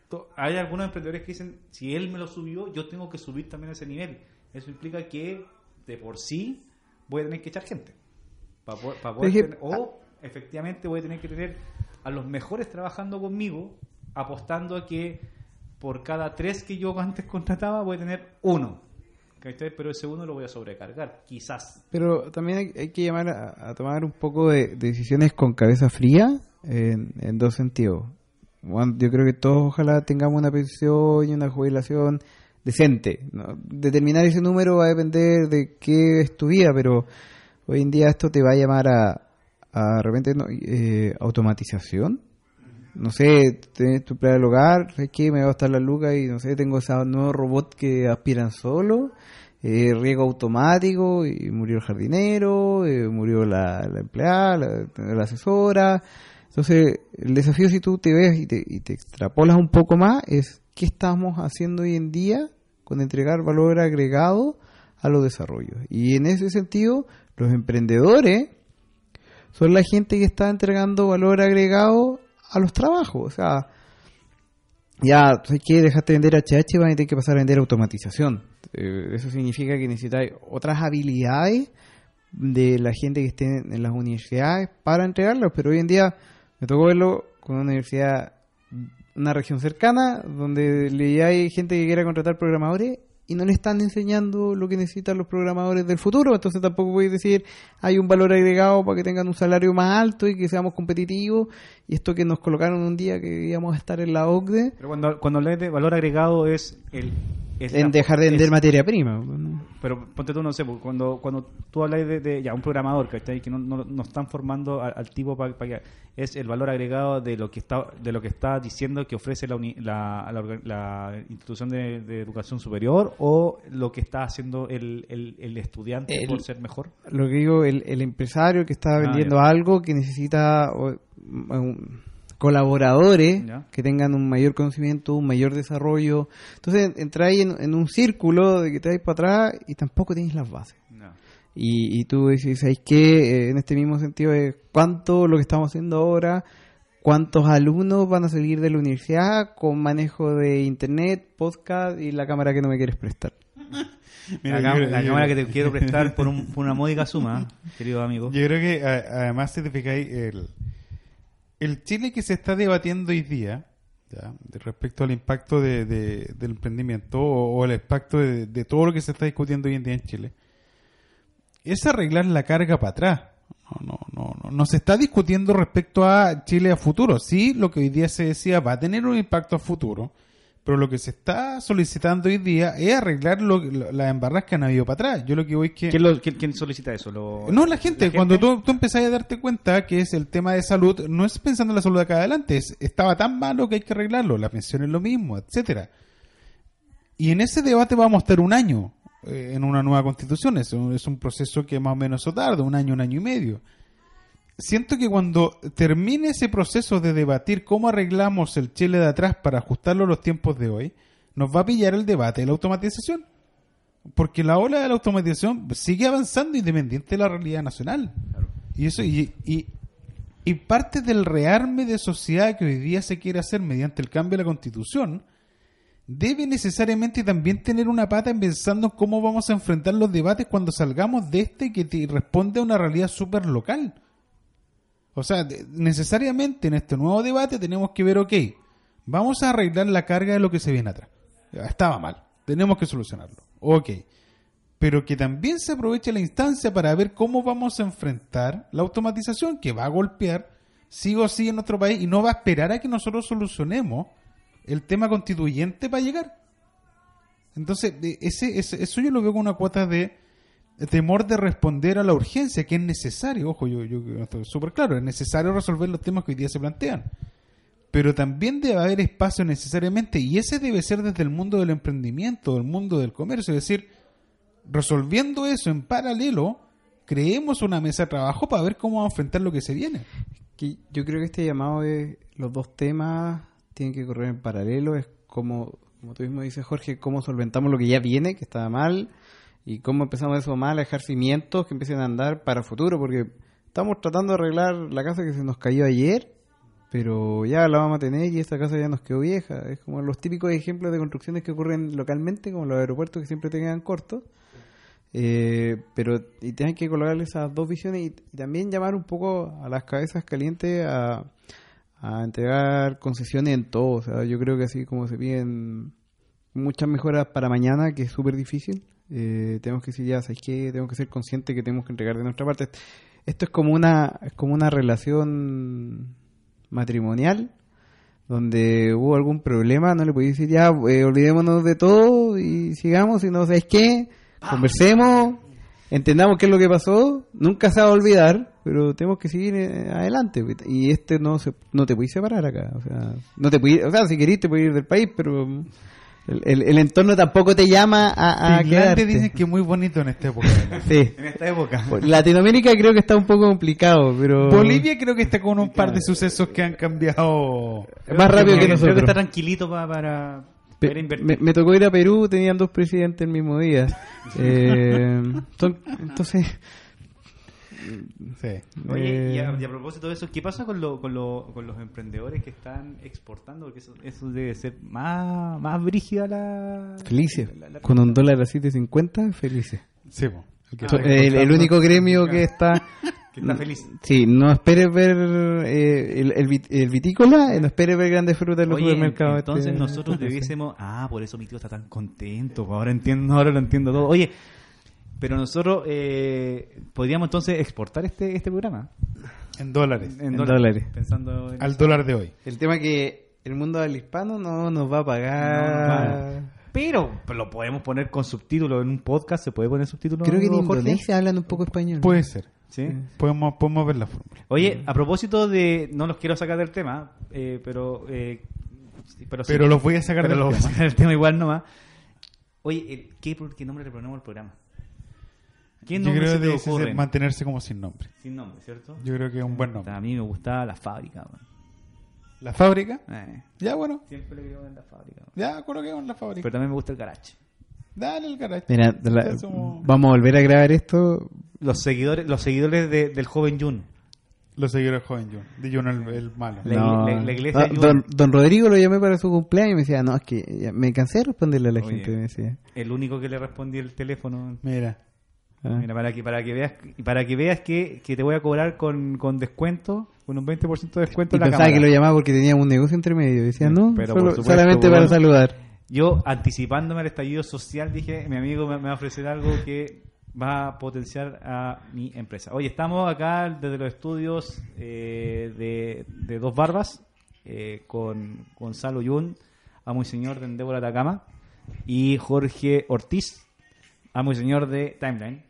Speaker 1: To- Hay algunos emprendedores que dicen, si él me lo subió, yo tengo que subir también a ese nivel. Eso implica que de por sí voy a tener que echar gente. Para poder, tener- o efectivamente voy a tener que tener a los mejores trabajando conmigo, apostando a que por cada tres que yo antes contrataba voy a tener uno. Pero ese uno lo voy a sobrecargar, quizás.
Speaker 3: Pero también hay, que llamar a, tomar un poco de, de decisiones con cabeza fría en, dos sentidos. Yo creo que todos ojalá tengamos una pensión y una jubilación decente. Determinar ese número va a depender de qué es tu vida, pero hoy en día esto te va a llamar a, a repente no, eh, automatización. No sé, tenés tu plan del hogar, ¿sabes qué? Me va a gastar la luca y no sé, tengo esos nuevos robots que aspiran solo, eh, riego automático y murió el jardinero, eh, murió la, la empleada, la, la asesora. Entonces, el desafío si tú te ves y te, y te extrapolas un poco más es qué estamos haciendo hoy en día con entregar valor agregado a los desarrollos. Y en ese sentido, los emprendedores son la gente que está entregando valor agregado a los trabajos. O sea, ya, ¿sabes qué? Dejaste de vender HH, van a tener que pasar a vender automatización. Eh, eso significa que necesitáis otras habilidades de la gente que esté en las universidades para entregarlos. Pero hoy en día me tocó verlo con una universidad, una región cercana, donde le hay gente que quiera contratar programadores y no le están enseñando lo que necesitan los programadores del futuro. Entonces tampoco voy a decir hay un valor agregado para que tengan un salario más alto y que seamos competitivos. Y esto que nos colocaron un día que íbamos a estar en la OCDE,
Speaker 1: Pero cuando, cuando de valor agregado es el...
Speaker 3: en dejar de vender
Speaker 1: es-
Speaker 3: materia prima.
Speaker 1: Pero ponte tú, no sé, pues, cuando, cuando tú hablas de, de, ya, un programador, ¿cachai? Que no, no, no están formando al, al tipo para que es el valor agregado de lo que está de lo que está diciendo que ofrece la, uni- la, la institución de, de educación superior o lo que está haciendo el, el, el estudiante
Speaker 3: El-
Speaker 1: por ser mejor.
Speaker 3: Lo que digo, el, el empresario que está
Speaker 1: Ah,
Speaker 3: vendiendo algo que necesita o, colaboradores
Speaker 1: Ya.
Speaker 3: que tengan un mayor conocimiento, un mayor desarrollo. Entonces entráis en, en un círculo de que te vais para atrás y tampoco tienes las bases.
Speaker 1: No.
Speaker 3: Y, y tú decís, ¿sabes qué? Eh, en este mismo sentido, es ¿cuánto lo que estamos haciendo ahora? ¿Cuántos alumnos van a salir de la universidad con manejo de internet, podcast y la cámara que no me quieres prestar?
Speaker 2: Mira,
Speaker 1: la, cámara que te quiero prestar por, un- por una módica suma, querido amigo.
Speaker 2: Yo creo que además si te fijáis, el, el Chile que se está debatiendo hoy día, ¿ya? respecto al impacto de, de- del emprendimiento o, o el impacto de, de todo lo que se está discutiendo hoy en día en Chile, es arreglar la carga para atrás. No, no, no, no se está discutiendo respecto a Chile a futuro. Sí, lo que hoy día se decía va a tener un impacto a futuro, pero lo que se está solicitando hoy día es arreglar lo, lo- las embarras que han habido para atrás. Yo lo que voy es que...
Speaker 1: ¿Quién, lo- quién- quién solicita eso? Lo-
Speaker 2: No, la gente, cuando tú, tú empezás a darte cuenta que es el tema de salud, no es pensando en la salud de acá adelante, es, estaba tan malo que hay que arreglarlo, la pensión es lo mismo, etcétera. Y en ese debate vamos a estar un año eh, en una nueva constitución, es un, es un proceso que más o menos tarda, un año, un año y medio. Siento que cuando termine ese proceso de debatir cómo arreglamos el Chile de atrás para ajustarlo a los tiempos de hoy, nos va a pillar el debate de la automatización. Porque la ola de la automatización sigue avanzando independiente de la realidad nacional. Y eso y, y, y parte del rearme de sociedad que hoy día se quiere hacer mediante el cambio de la constitución debe necesariamente también tener una pata en pensando en cómo vamos a enfrentar los debates cuando salgamos de este que te responde a una realidad súper local. O sea, necesariamente en este nuevo debate tenemos que ver, ok, vamos a arreglar la carga de lo que se viene atrás. Estaba mal, tenemos que solucionarlo. Ok. Pero que también se aproveche la instancia para ver cómo vamos a enfrentar la automatización que va a golpear sí o sí en nuestro país y no va a esperar a que nosotros solucionemos el tema constituyente para llegar. Entonces, ese, ese- eso yo lo veo con una cuota de temor de responder a la urgencia, que es necesario, ojo, yo, yo estoy súper claro, es necesario resolver los temas que hoy día se plantean. Pero también debe haber espacio necesariamente, y ese debe ser desde el mundo del emprendimiento, del mundo del comercio, es decir, resolviendo eso en paralelo, creemos una mesa de trabajo para ver cómo vamos a enfrentar lo que se viene.
Speaker 3: Que yo creo que este llamado de los dos temas tienen que correr en paralelo. Es como, como tú mismo dices, Jorge, cómo solventamos lo que ya viene, que estaba mal, y cómo empezamos eso mal a dejar cimientos que empiecen a andar para futuro, porque estamos tratando de arreglar la casa que se nos cayó ayer, pero ya la vamos a tener y esta casa ya nos quedó vieja. Es como los típicos ejemplos de construcciones que ocurren localmente, como los aeropuertos que siempre te quedan cortos. Eh, pero y tienen que colocar esas dos visiones y, y también llamar un poco a las cabezas calientes a, a entregar concesiones en todo. O sea, yo creo que así como se piden muchas mejoras para mañana, que es súper difícil, eh, tenemos que decir ya, ¿sabes qué? Tenemos que ser conscientes que tenemos que entregar de nuestra parte. Esto es como una, como una relación matrimonial donde hubo algún problema, no le podéis decir ya, eh, olvidémonos de todo y sigamos, y no sabéis qué, conversemos, entendamos qué es lo que pasó, nunca se va a olvidar, pero tenemos que seguir eh, adelante. Y este no se, no te puedes separar acá, o sea, no te puedes, o sea, si querís te puedes ir del país, pero el, el- el entorno tampoco te llama a, a
Speaker 2: Finlandia dicen que es muy bonito en esta época.
Speaker 3: Sí.
Speaker 1: En esta época.
Speaker 3: Latinoamérica creo que está un poco complicado, pero
Speaker 2: Bolivia creo que está con un par de sucesos que han cambiado.
Speaker 3: más rápido que
Speaker 1: Creo
Speaker 3: nosotros.
Speaker 1: que está tranquilito pa- para
Speaker 3: Pe-
Speaker 1: invertir.
Speaker 3: me, me tocó ir a Perú, tenían dos presidentes el mismo día. Eh, entonces,
Speaker 2: Sí.
Speaker 1: Oye, y a,
Speaker 3: eh,
Speaker 1: y a propósito de eso, ¿qué pasa con, lo, con, lo- con los emprendedores que están exportando? Porque eso, eso debe ser más, más brígida la...
Speaker 3: felices.
Speaker 1: la- la-
Speaker 3: Con un dólar a 7.50, felices.
Speaker 2: Sí, po. El que
Speaker 3: el
Speaker 2: exportando.
Speaker 3: único gremio que está
Speaker 1: Que está feliz.
Speaker 3: Sí, no esperes ver eh, el, el, vit- el vitícola, eh, no esperes ver grandes frutas en los
Speaker 1: Oye,
Speaker 3: supermercados.
Speaker 1: entonces
Speaker 3: este-
Speaker 1: nosotros debiésemos... Ah, por eso mi tío está tan contento. Ahora entiendo, ahora lo entiendo todo. Oye, pero nosotros eh, podríamos entonces exportar este, este programa.
Speaker 2: En dólares.
Speaker 3: En dólares.
Speaker 1: Pensando en...
Speaker 2: Al dólar de hoy.
Speaker 3: El tema es que el mundo del hispano no nos va a
Speaker 1: No,
Speaker 3: pagar.
Speaker 1: Pero lo podemos poner con subtítulos en un podcast. ¿Se puede poner subtítulos?
Speaker 3: Creo que en? Indonesia hablan un poco español.
Speaker 2: Puede ser.
Speaker 1: Sí.
Speaker 2: Podemos, podemos ver la fórmula.
Speaker 1: Oye, a propósito de... No los quiero sacar del tema, eh, pero... eh, sí, pero sí-
Speaker 2: Pero los voy a sacar del
Speaker 1: los voy a
Speaker 2: tema.
Speaker 1: sacar del tema igual nomás. Oye, eh, ¿qué, qué nombre le ponemos al programa? ¿Qué
Speaker 2: Yo
Speaker 1: nombre
Speaker 2: creo
Speaker 1: se
Speaker 2: que
Speaker 1: ocurre?
Speaker 2: es mantenerse como sin nombre.
Speaker 1: Sin nombre, ¿cierto?
Speaker 2: Yo creo que es un buen nombre.
Speaker 1: A mí me gustaba la fábrica. man.
Speaker 2: La fábrica.
Speaker 1: Eh,
Speaker 2: Ya, bueno.
Speaker 1: siempre le digo en la fábrica. man.
Speaker 2: Ya coloquemos la fábrica.
Speaker 1: Pero también me gusta el garage.
Speaker 2: Dale el garage.
Speaker 3: Mira, de la-
Speaker 2: Ya somos
Speaker 3: vamos a volver a grabar esto.
Speaker 1: Los seguidores, los seguidores de- del joven Jun.
Speaker 2: los seguidores joven Jun. De Jun el, el malo.
Speaker 1: La-
Speaker 3: No.
Speaker 1: la- la iglesia
Speaker 3: Ah,
Speaker 1: ayuda.
Speaker 3: don, don Rodrigo lo llamé para su cumpleaños y me decía, no, es que ya me cansé de responderle a la
Speaker 1: Oye.
Speaker 3: gente. Me decía.
Speaker 1: El único que le respondí el teléfono.
Speaker 2: Mira.
Speaker 3: Ah.
Speaker 1: Mira, para que, para que veas, para que veas que, que te voy a cobrar con, con descuento, con un 20% de descuento
Speaker 3: Y
Speaker 1: en la
Speaker 3: pensaba
Speaker 1: cámara.
Speaker 3: que lo llamaba porque tenía un negocio entre medio. Decía, no,
Speaker 1: pero
Speaker 3: solo-
Speaker 1: por supuesto,
Speaker 3: solamente
Speaker 1: bueno.
Speaker 3: para saludar.
Speaker 1: Yo, anticipándome al estallido social, dije, mi amigo me, me va a ofrecer algo que va a potenciar a mi empresa. Oye, estamos acá desde los estudios eh, de, de Dos Barbas, eh, con Gonzalo Yun, amo y señor de Endeavor Atacama, y Jorge Ortiz, amo y señor de Timeline.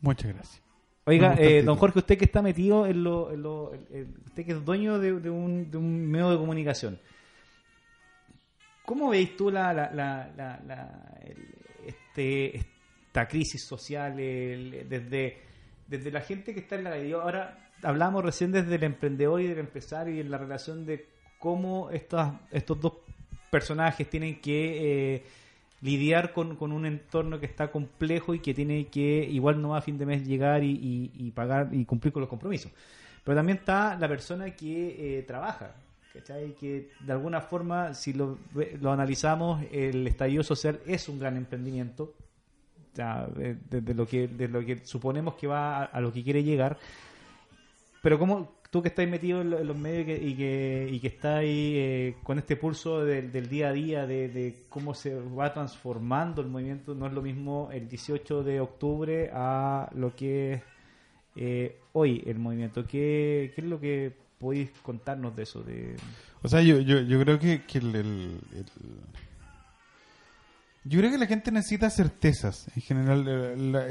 Speaker 2: Muchas gracias.
Speaker 1: Oiga, eh, don Jorge, usted que está metido en lo... en lo- en- usted que es dueño de, de un, de un medio de comunicación, ¿cómo veis tú la, la, la, la- este, esta crisis social el- desde, desde la gente que está en la calle? Ahora hablamos recién desde el emprendedor y del empresario y en la relación de cómo estas, estos dos personajes tienen que... eh, lidiar con, con un entorno que está complejo y que tiene que igual no va a fin de mes llegar y, y- pagar y cumplir con los compromisos. Pero también está la persona que eh, trabaja, ¿cachai? Que de alguna forma, si lo, lo analizamos, el estallido social es un gran emprendimiento, de- desde lo que, de lo que suponemos que va a, a lo que quiere llegar. Pero como tú que estás metido en, lo- en los medios y que, y que, y que estás eh, con este pulso del, día a día, de, cómo se va transformando el movimiento, no es lo mismo el 18 de octubre a lo que es eh, hoy el movimiento. ¿Qué, ¿Qué es lo que podéis contarnos de eso? De...
Speaker 2: O sea, yo, yo, yo creo que, que el, Yo creo que la gente necesita certezas. En general,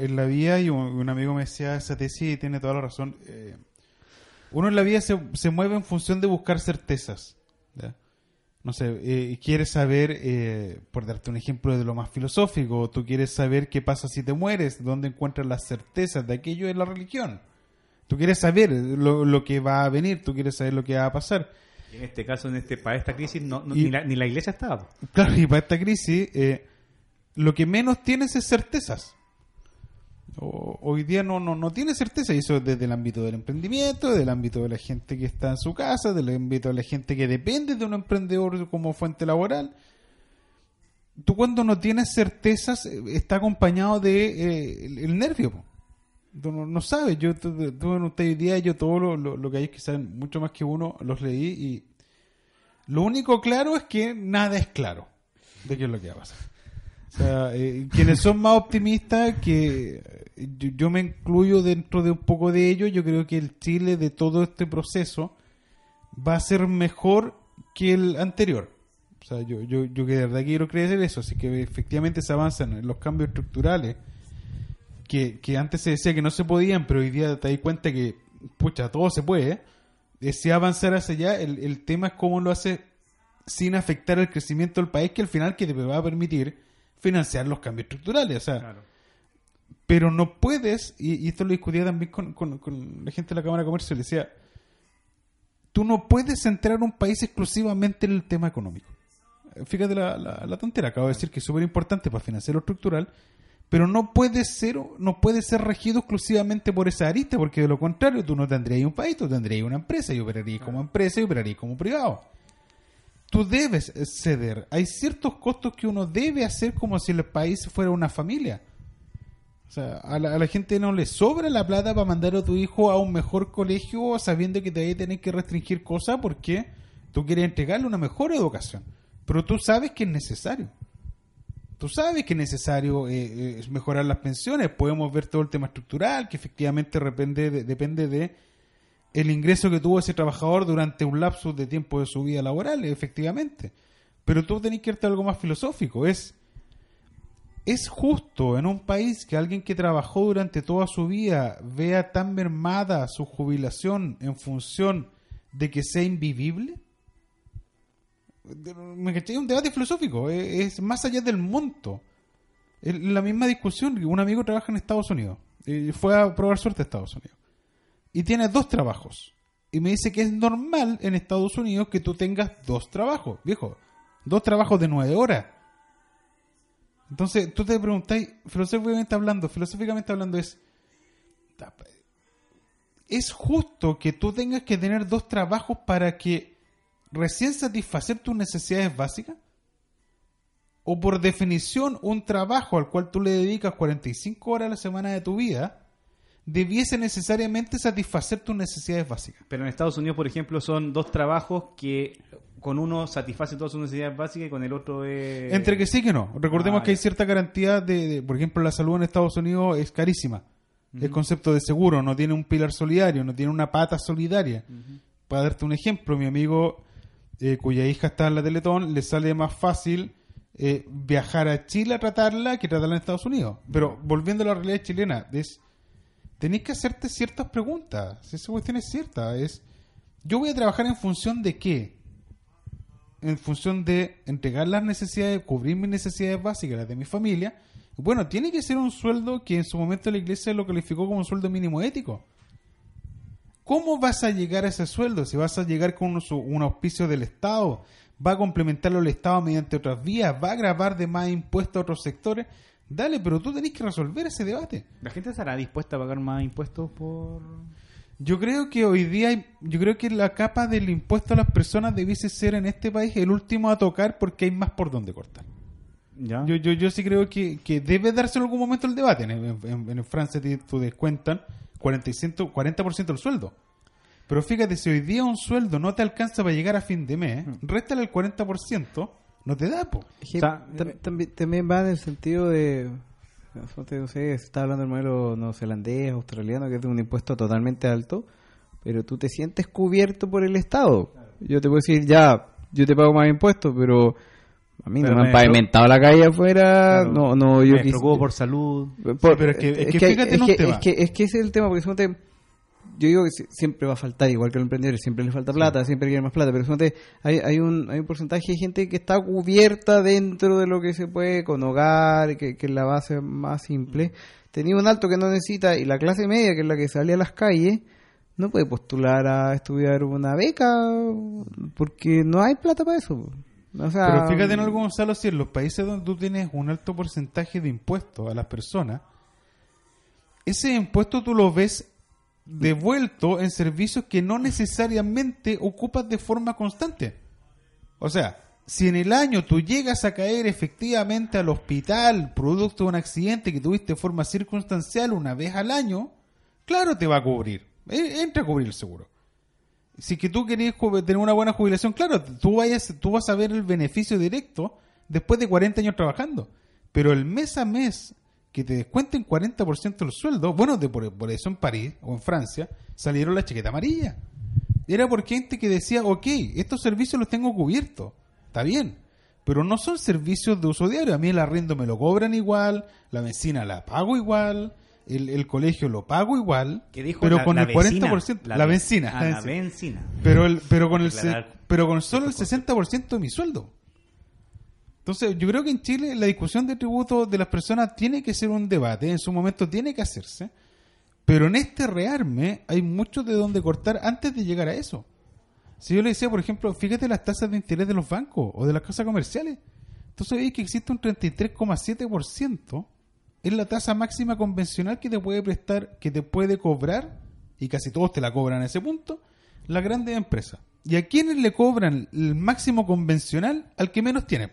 Speaker 2: en la vida, y un, un amigo me decía esa tesis y tiene toda la razón. eh, uno en la vida se, se mueve en función de buscar certezas. ¿ya? No sé, eh, quieres saber, eh, por darte un ejemplo de lo más filosófico, tú quieres saber qué pasa si te mueres, dónde encuentras las certezas de aquello en la religión. Tú quieres saber lo, lo que va a venir, tú quieres saber lo que va a pasar.
Speaker 1: En este caso, en este para esta crisis, no, no-
Speaker 2: Y-
Speaker 1: ni, la, ni la iglesia estaba.
Speaker 2: Claro, y para esta crisis, eh, lo que menos tienes es certezas. O- hoy día no, no, no tiene certeza, y eso desde el ámbito del emprendimiento, del ámbito de la gente que está en su casa, del ámbito de la gente que depende de un emprendedor como fuente laboral. Tú cuando no tienes certezas, eh, está acompañado de eh, el, nervio. Tú no, no sabes, yo tu- tuve un hoy día, yo todo lo, lo, que hay que saben mucho más que uno, los leí y lo único claro es que nada es claro de qué es lo que va a pasar. O sea, eh, quienes son más optimistas, que yo, me incluyo dentro de un poco de ello, yo creo que el Chile de todo este proceso va a ser mejor que el anterior. O sea, yo, yo, yo que de verdad quiero creer eso, así que efectivamente se avanzan en los cambios estructurales que, que antes se decía que no se podían, pero hoy día te das cuenta que, pucha, todo se puede. Eh, si avanzar hacia allá, el, el tema es cómo lo hace sin afectar el crecimiento del país, que al final que te va a permitir financiar los cambios estructurales. O sea, pero no puedes, y, y esto lo discutía también con, con- con la gente de la Cámara de Comercio, le decía, tú no puedes centrar un país exclusivamente en el tema económico. Eh, Fíjate la, la, la tontera, acabo de decir que es súper importante para financiar lo estructural, pero no puede ser no puede ser regido exclusivamente por esa arista, porque de lo contrario tú no tendrías un país, tú tendrías una empresa y operarías como empresa y operarías como privado. Tú debes ceder. Hay ciertos costos que uno debe hacer como si el país fuera una familia. Sea, a la, gente no le sobra la plata para mandar a tu hijo a un mejor colegio sabiendo que te vas a que restringir cosas porque tú quieres entregarle una mejor educación. Pero tú sabes que es necesario. Tú sabes que es necesario eh, eh, mejorar las pensiones. Podemos ver todo el tema estructural, que efectivamente depende de, depende de el ingreso que tuvo ese trabajador durante un lapsus de tiempo de su vida laboral, efectivamente. Pero tú tenés que irte a algo más filosófico. Es, ¿Es justo en un país que alguien que trabajó durante toda su vida vea tan mermada su jubilación en función de que sea invivible? ¿Me caché? Un debate filosófico, es, más allá del monto. Es la misma discusión, un amigo trabaja en Estados Unidos, fue a probar suerte a Estados Unidos, y tiene dos trabajos. Y me dice que es normal en Estados Unidos que tú tengas dos trabajos, viejo, dos trabajos de nueve horas. Entonces, tú te preguntáis, filosóficamente hablando, filosóficamente hablando es, ¿es justo que tú tengas que tener dos trabajos para que recién satisfacer tus necesidades básicas? ¿O por definición un trabajo al cual tú le dedicas 45 horas a la semana de tu vida debiese necesariamente satisfacer tus necesidades básicas?
Speaker 1: Pero en Estados Unidos, por ejemplo, son dos trabajos que con uno satisface todas sus necesidades básicas y con el otro es...
Speaker 2: Entre que sí que no. Recordemos
Speaker 1: Ah,
Speaker 2: que hay
Speaker 1: ya.
Speaker 2: cierta garantía de, de- por ejemplo, la salud en Estados Unidos es carísima. El concepto de seguro no tiene un pilar solidario, no tiene una pata solidaria. Para darte un ejemplo, mi amigo eh, cuya hija está en la Teletón, le sale más fácil eh, viajar a Chile a tratarla que tratarla en Estados Unidos. Pero volviendo a la realidad chilena, es tenéis que hacerte ciertas preguntas. Si esa cuestión es cierta, es yo voy a trabajar en función de qué? En función de entregar las necesidades, cubrir mis necesidades básicas, las de mi familia. Bueno, tiene que ser un sueldo que en su momento la iglesia lo calificó como un sueldo mínimo ético. ¿Cómo vas a llegar a ese sueldo? Si vas a llegar con un, auspicio del Estado, va a complementarlo el Estado mediante otras vías, va a grabar de más impuestos a otros sectores. Dale, pero tú tenés que resolver ese debate.
Speaker 1: ¿La gente estará dispuesta a pagar más impuestos por...?
Speaker 2: Yo creo que hoy día, hay- yo creo que la capa del impuesto a las personas debiese ser en este país el último a tocar porque hay más por donde cortar.
Speaker 1: ¿Ya?
Speaker 2: Yo, yo, yo sí creo que, que debe darse en algún momento el debate. En, en- en Francia te, te descuentan 40%, 40% del sueldo. Pero fíjate, si hoy día un sueldo no te alcanza para llegar a fin de mes, réstale el 40%, no te da, po.
Speaker 1: O sea,
Speaker 3: también va en el sentido de, no sé, se está hablando del modelo neozelandés, australiano, que es de un impuesto totalmente alto, pero tú te sientes cubierto por el Estado. Yo te puedo decir, ya, yo te pago más impuestos, pero a mí
Speaker 1: Pero
Speaker 3: no me
Speaker 1: me
Speaker 3: han pavimentado la calle afuera,
Speaker 1: Claro.
Speaker 3: no, no, yo
Speaker 1: Me preocupo por salud.
Speaker 3: por-
Speaker 2: pero es que- es que fíjate en un
Speaker 3: que,
Speaker 2: tema.
Speaker 3: es que es que ese es el tema porque suponte, yo digo que si- siempre va a faltar igual que los emprendedores siempre les falta plata siempre quieren más plata pero suponte, hay, hay un hay un porcentaje de gente que está cubierta dentro de lo que se puede con hogar que, que es la base más simple. Tenía un alto que no necesita y la clase media que es la que sale a las calles no puede postular a estudiar una beca porque no hay plata para eso. O sea,
Speaker 2: Pero fíjate en algo, Gonzalo, si en los países donde tú tienes un alto porcentaje de impuestos a las personas, ese impuesto tú lo ves devuelto en servicios que no necesariamente ocupas de forma constante. O sea, si en el año tú llegas a caer efectivamente al hospital producto de un accidente que tuviste de forma circunstancial una vez al año, claro te va a cubrir. Eh, Entra a cubrir el seguro si que tú querías ju- tener una buena jubilación, claro, tú, vayas, tú vas a ver el beneficio directo después de 40 años trabajando. Pero el mes a mes que te descuenten 40% del sueldo, bueno, de por, por eso en París o en Francia salieron la chaqueta amarilla. Era por gente que decía, ok, estos servicios los tengo cubiertos, está bien, pero no son servicios de uso diario. A mí el arriendo me lo cobran igual, la medicina la pago igual, el, el colegio lo pago igual,
Speaker 1: ¿Qué dijo
Speaker 2: pero
Speaker 1: la-
Speaker 2: con
Speaker 1: la
Speaker 2: el 40%,
Speaker 1: vecina?
Speaker 2: la, benzina.
Speaker 1: Ah,
Speaker 2: la
Speaker 1: la
Speaker 2: benzina.
Speaker 1: benzina.
Speaker 2: Pero el, pero con el pero con solo el 60% de mi sueldo. Entonces, yo creo que en Chile la discusión de tributos de las personas tiene que ser un debate, en su momento tiene que hacerse, pero en este rearme hay mucho de donde cortar antes de llegar a eso. Si yo le decía, por ejemplo, fíjate las tasas de interés de los bancos o de las casas comerciales. Entonces veis que existe un 33,7% es la tasa máxima convencional que te puede prestar, que te puede cobrar, y casi todos te la cobran a ese punto, las grandes empresas. ¿Y a quiénes le cobran el máximo convencional? Al que menos tiene.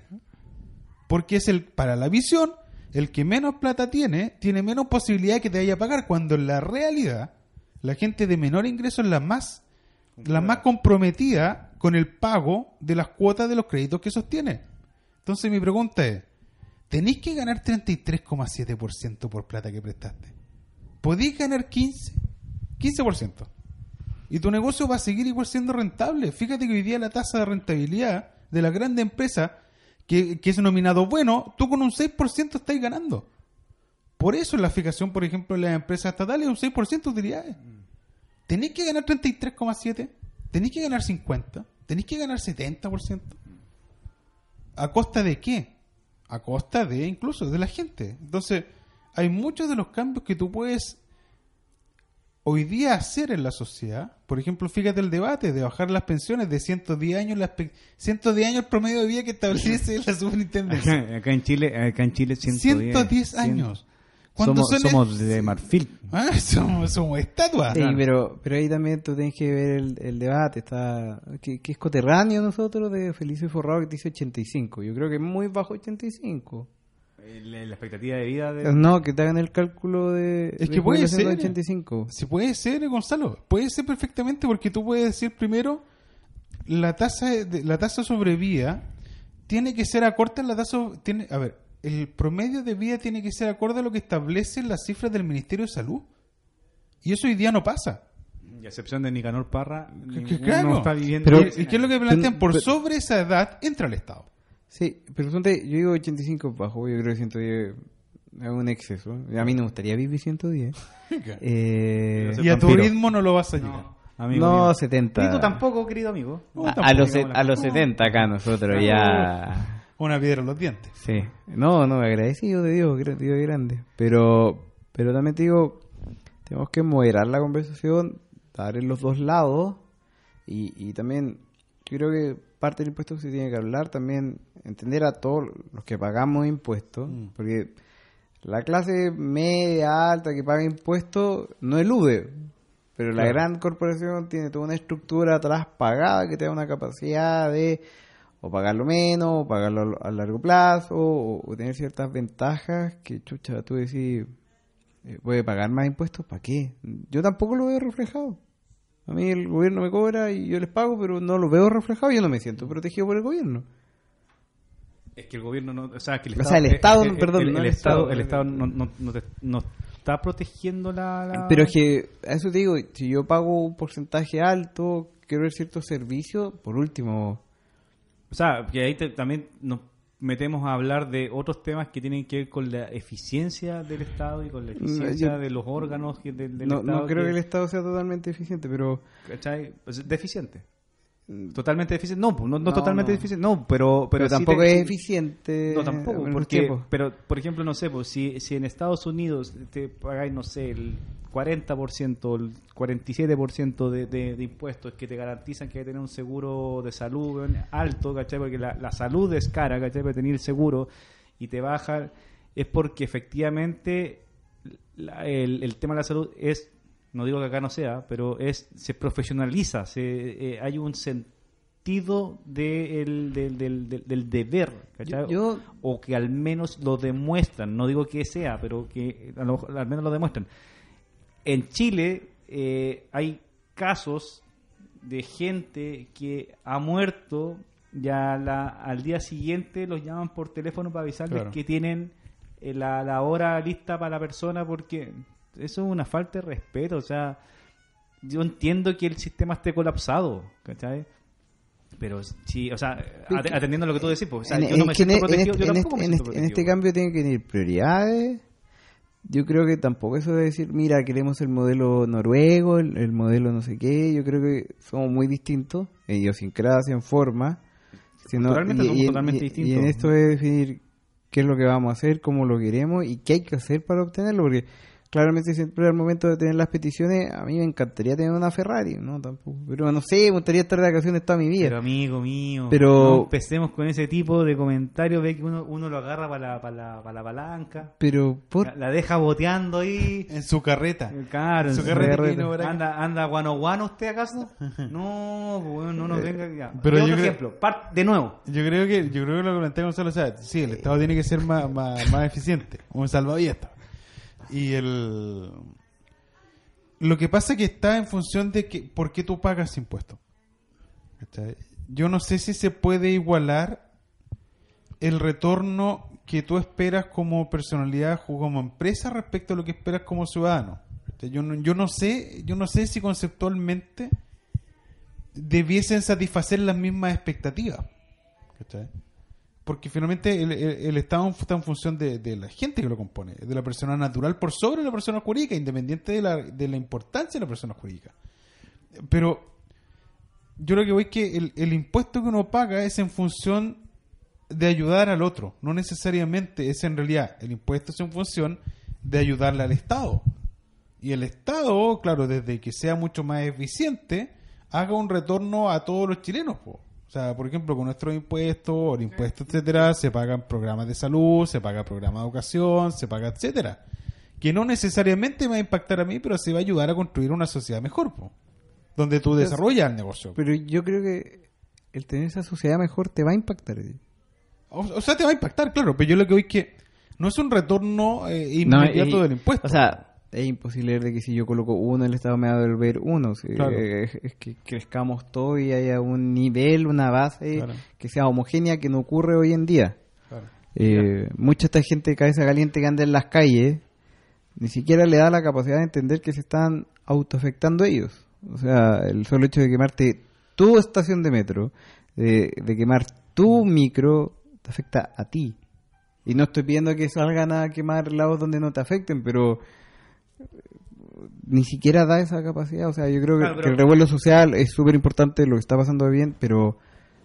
Speaker 2: Porque es el, para la visión, el que menos plata tiene, tiene menos posibilidad de que te vaya a pagar, cuando en la realidad la gente de menor ingreso es la más, la más comprometida con el pago de las cuotas de los créditos que sostiene. Entonces mi pregunta es, ¿tenéis que ganar 33,7% por plata que prestaste? ¿Podéis ganar 15? 15%. Y tu negocio va a seguir igual siendo rentable. Fíjate que hoy día la tasa de rentabilidad de la grande empresa, que, que es nominado bueno, tú con un 6% estáis ganando. Por eso la fijación, por ejemplo, en las empresas estatales es un 6% de utilidades. Tenéis que ganar 33,7%, tenéis que ganar 50%, tenéis que ganar 70%. ¿A costa de qué? A costa de incluso de la gente. Entonces, hay muchos de los cambios que tú puedes hoy día hacer en la sociedad. Por ejemplo, fíjate el debate de bajar las pensiones de 110 años, las pe- 110 años el promedio de vida que establece la superintendencia.
Speaker 3: Acá, acá en Chile, acá en Chile 110,
Speaker 2: 110 años.
Speaker 3: Somos,
Speaker 2: son-
Speaker 3: somos de marfil.
Speaker 2: Ah, somos, somos estatuas.
Speaker 3: Sí, pero, pero ahí también tú tienes que ver el, el debate. está que, que es coterráneo nosotros de Felicio Forrado que dice 85. Yo creo que es muy bajo 85.
Speaker 1: La, la expectativa de vida de...
Speaker 3: No, que te hagan el cálculo de,
Speaker 2: Es
Speaker 3: de
Speaker 2: que puede
Speaker 3: de
Speaker 2: ser.
Speaker 3: 85.
Speaker 2: Si puede ser, Gonzalo, puede ser perfectamente porque tú puedes decir primero la tasa de, la tasa sobre vida tiene que ser acorde a la tasa tiene a ver el promedio de vida tiene que ser acorde a lo que establecen las cifras del Ministerio de Salud y eso hoy día no pasa
Speaker 1: Y a excepción de Nicanor Parra,
Speaker 2: Que- claro.
Speaker 1: está viviendo...
Speaker 3: Pero-
Speaker 2: ¿Y, y qué es lo que plantean? Por
Speaker 3: pero-
Speaker 2: sobre esa edad entra el Estado.
Speaker 3: Sí, pero ponte, yo digo 85 bajo, yo creo que 110 es un exceso. A mí no me gustaría vivir 110. Eh,
Speaker 2: Y a tu ritmo no lo vas a llegar.
Speaker 1: No, amigo
Speaker 3: No,
Speaker 1: mío.
Speaker 3: 70.
Speaker 1: Y tú tampoco, querido amigo.
Speaker 2: No,
Speaker 3: a,
Speaker 2: tampoco,
Speaker 3: los, a los
Speaker 1: no.
Speaker 3: 70 acá nosotros ya...
Speaker 2: Una piedra en los dientes.
Speaker 3: Sí, no, no, agradecido de Dios, Dios grande. Pero, pero también te digo, tenemos que moderar la conversación, dar en los dos lados y, y también yo creo que parte del impuesto que se tiene que hablar también entender a todos los que pagamos impuestos, porque la clase media alta que paga impuestos no elude, pero la gran corporación tiene toda una estructura atrás pagada que te da una capacidad de o pagarlo menos, o pagarlo a largo plazo, o, o tener ciertas ventajas que, chucha, tú decís, eh, voy a pagar más impuestos, ¿para qué? Yo tampoco lo veo reflejado. A mí el gobierno me cobra y yo les pago, pero no lo veo reflejado y yo no me siento protegido por el gobierno.
Speaker 1: Es que el gobierno no, o sea, que el
Speaker 3: O
Speaker 1: Estado,
Speaker 3: sea, el Estado,
Speaker 1: el-
Speaker 3: perdón,
Speaker 1: el,
Speaker 3: no
Speaker 1: el Estado,
Speaker 3: Estado.
Speaker 1: el Estado no, no, no, te- no está protegiendo la, la-
Speaker 3: Pero es que, a eso te digo, si yo pago un porcentaje alto, quiero ver ciertos servicios, por último,
Speaker 1: o sea, que ahí te- también nos metemos a hablar de otros temas que tienen que ver con la eficiencia del Estado y con la eficiencia
Speaker 3: yo-
Speaker 1: de los órganos que- del, del
Speaker 3: no,
Speaker 1: Estado.
Speaker 3: no creo que el Estado sea totalmente eficiente, pero...
Speaker 1: ¿cachai? Pues, deficiente. Totalmente. No, pues, no, no
Speaker 3: No,
Speaker 1: totalmente
Speaker 3: no.
Speaker 1: deficiente. No, pero, pero,
Speaker 3: Pero,
Speaker 1: sí
Speaker 3: tampoco
Speaker 1: te-
Speaker 3: es eficiente.
Speaker 1: No, tampoco, porque,
Speaker 3: tiempo.
Speaker 1: pero por ejemplo, no sé, pues si, si en Estados Unidos te pagáis, no sé, el 40%, el 47% de, de, de impuestos que te garantizan que hay que tener un seguro de salud alto, ¿cachai? Porque la, la salud es cara, ¿cachai? Para tener el seguro y te baja, es porque efectivamente la- el, el tema de la salud es, no digo que acá no sea, pero es se profesionaliza, se, eh, hay un sentido de el- del, del, del- del deber, ¿cachai?
Speaker 3: Yo-
Speaker 1: o que al menos lo demuestran, no digo que sea, pero que a lo al menos lo demuestran. En Chile eh, hay casos de gente que ha muerto ya la, al día siguiente los llaman por teléfono para avisarles
Speaker 2: Claro.
Speaker 1: que tienen eh, la, la hora lista para la persona porque eso es una falta de respeto, o sea, yo entiendo que el sistema esté colapsado, ¿cachai? Pero sí, o sea, at- atendiendo a lo que tú decís, pues, o sea,
Speaker 3: En-
Speaker 1: yo no me siento
Speaker 3: e-
Speaker 1: protegido,
Speaker 3: en
Speaker 1: yo
Speaker 3: este-
Speaker 1: tampoco me siento
Speaker 3: este- en este
Speaker 1: protegido.
Speaker 3: cambio tienen que venir prioridades. Yo creo que tampoco eso de decir, mira, queremos el modelo noruego, el, el modelo no sé qué. Yo creo que somos muy distintos en idiosincrasia, en forma. sino-
Speaker 1: Culturalmente somos
Speaker 3: en-
Speaker 1: totalmente
Speaker 3: y-
Speaker 1: distintos.
Speaker 3: Y en esto es definir qué es lo que vamos a hacer, cómo lo queremos y qué hay que hacer para obtenerlo. Porque claramente siempre al momento de tener las peticiones, a mí me encantaría tener una Ferrari, ¿no? Tampoco, pero no sé, me gustaría estar de vacaciones toda mi vida.
Speaker 1: Pero amigo mío,
Speaker 3: Pero-
Speaker 1: no empecemos con ese tipo de comentarios, ve que uno, uno lo agarra para la, para la, para la palanca,
Speaker 3: Pero por
Speaker 1: la, la deja boteando ahí.
Speaker 2: En su carreta.
Speaker 1: Claro,
Speaker 2: Su
Speaker 1: en
Speaker 2: carreta
Speaker 3: carreta.
Speaker 2: vino por acá.
Speaker 1: ¿Anda, anda guano guano usted acaso? No, pues, bueno, no nos venga ya.
Speaker 2: Eh, pero
Speaker 1: Y
Speaker 2: yo
Speaker 1: otro
Speaker 2: creo-
Speaker 1: ejemplo, de nuevo.
Speaker 2: Yo creo que yo creo que lo que plantea Gonzalo, o sea, sí, el Estado tiene que ser más, más, más eficiente, un salvavidas. Y el lo que pasa es que está en función de que por qué tú pagas impuestos. Yo no sé si se puede igualar el retorno que tú esperas como personalidad o como empresa respecto a lo que esperas como ciudadano. Yo no, yo no sé, yo no sé si conceptualmente debiesen satisfacer las mismas expectativas. Porque finalmente el, Estado está en función de, la gente que lo compone, de la persona natural por sobre la persona jurídica, independiente de la, de la importancia de la persona jurídica. Pero yo lo que voy es que el, el impuesto que uno paga es en función de ayudar al otro, no necesariamente es en realidad, el impuesto es en función de ayudarle al Estado. Y el Estado, claro, desde que sea mucho más eficiente, haga un retorno a todos los chilenos. po. O sea, por ejemplo, con nuestros impuestos, o el impuesto, etcétera, se pagan programas de salud, se paga programa de educación, se paga, etcétera. Que no necesariamente me va a impactar a mí, pero sí va a ayudar a construir una sociedad mejor, po, donde tú desarrollas el negocio.
Speaker 3: pero yo creo que el tener esa sociedad mejor te va a impactar.
Speaker 2: O, o sea, te va a impactar, claro, pero yo lo que voy es que no es un retorno eh,
Speaker 3: No,
Speaker 2: inmediato
Speaker 3: y-
Speaker 2: del impuesto.
Speaker 3: O sea, es imposible de que si yo coloco uno, el Estado me va a devolver uno.
Speaker 2: Claro.
Speaker 3: eh, es, que crezcamos todo y haya un nivel, una base
Speaker 2: Claro.
Speaker 3: que sea homogénea, que no ocurre hoy en día.
Speaker 2: Claro.
Speaker 3: Eh, mucha esta gente de cabeza caliente que anda en las calles ni siquiera le da la capacidad de entender que se están autoafectando ellos. O sea, el solo hecho de quemarte tu estación de metro, de, de quemar tu micro, te afecta a ti. Y no estoy pidiendo que salgan a quemar lados donde no te afecten, pero ni siquiera da esa capacidad. O sea, yo creo que,
Speaker 1: Claro, pero-
Speaker 3: que el revuelo social es súper importante, lo que está pasando bien, pero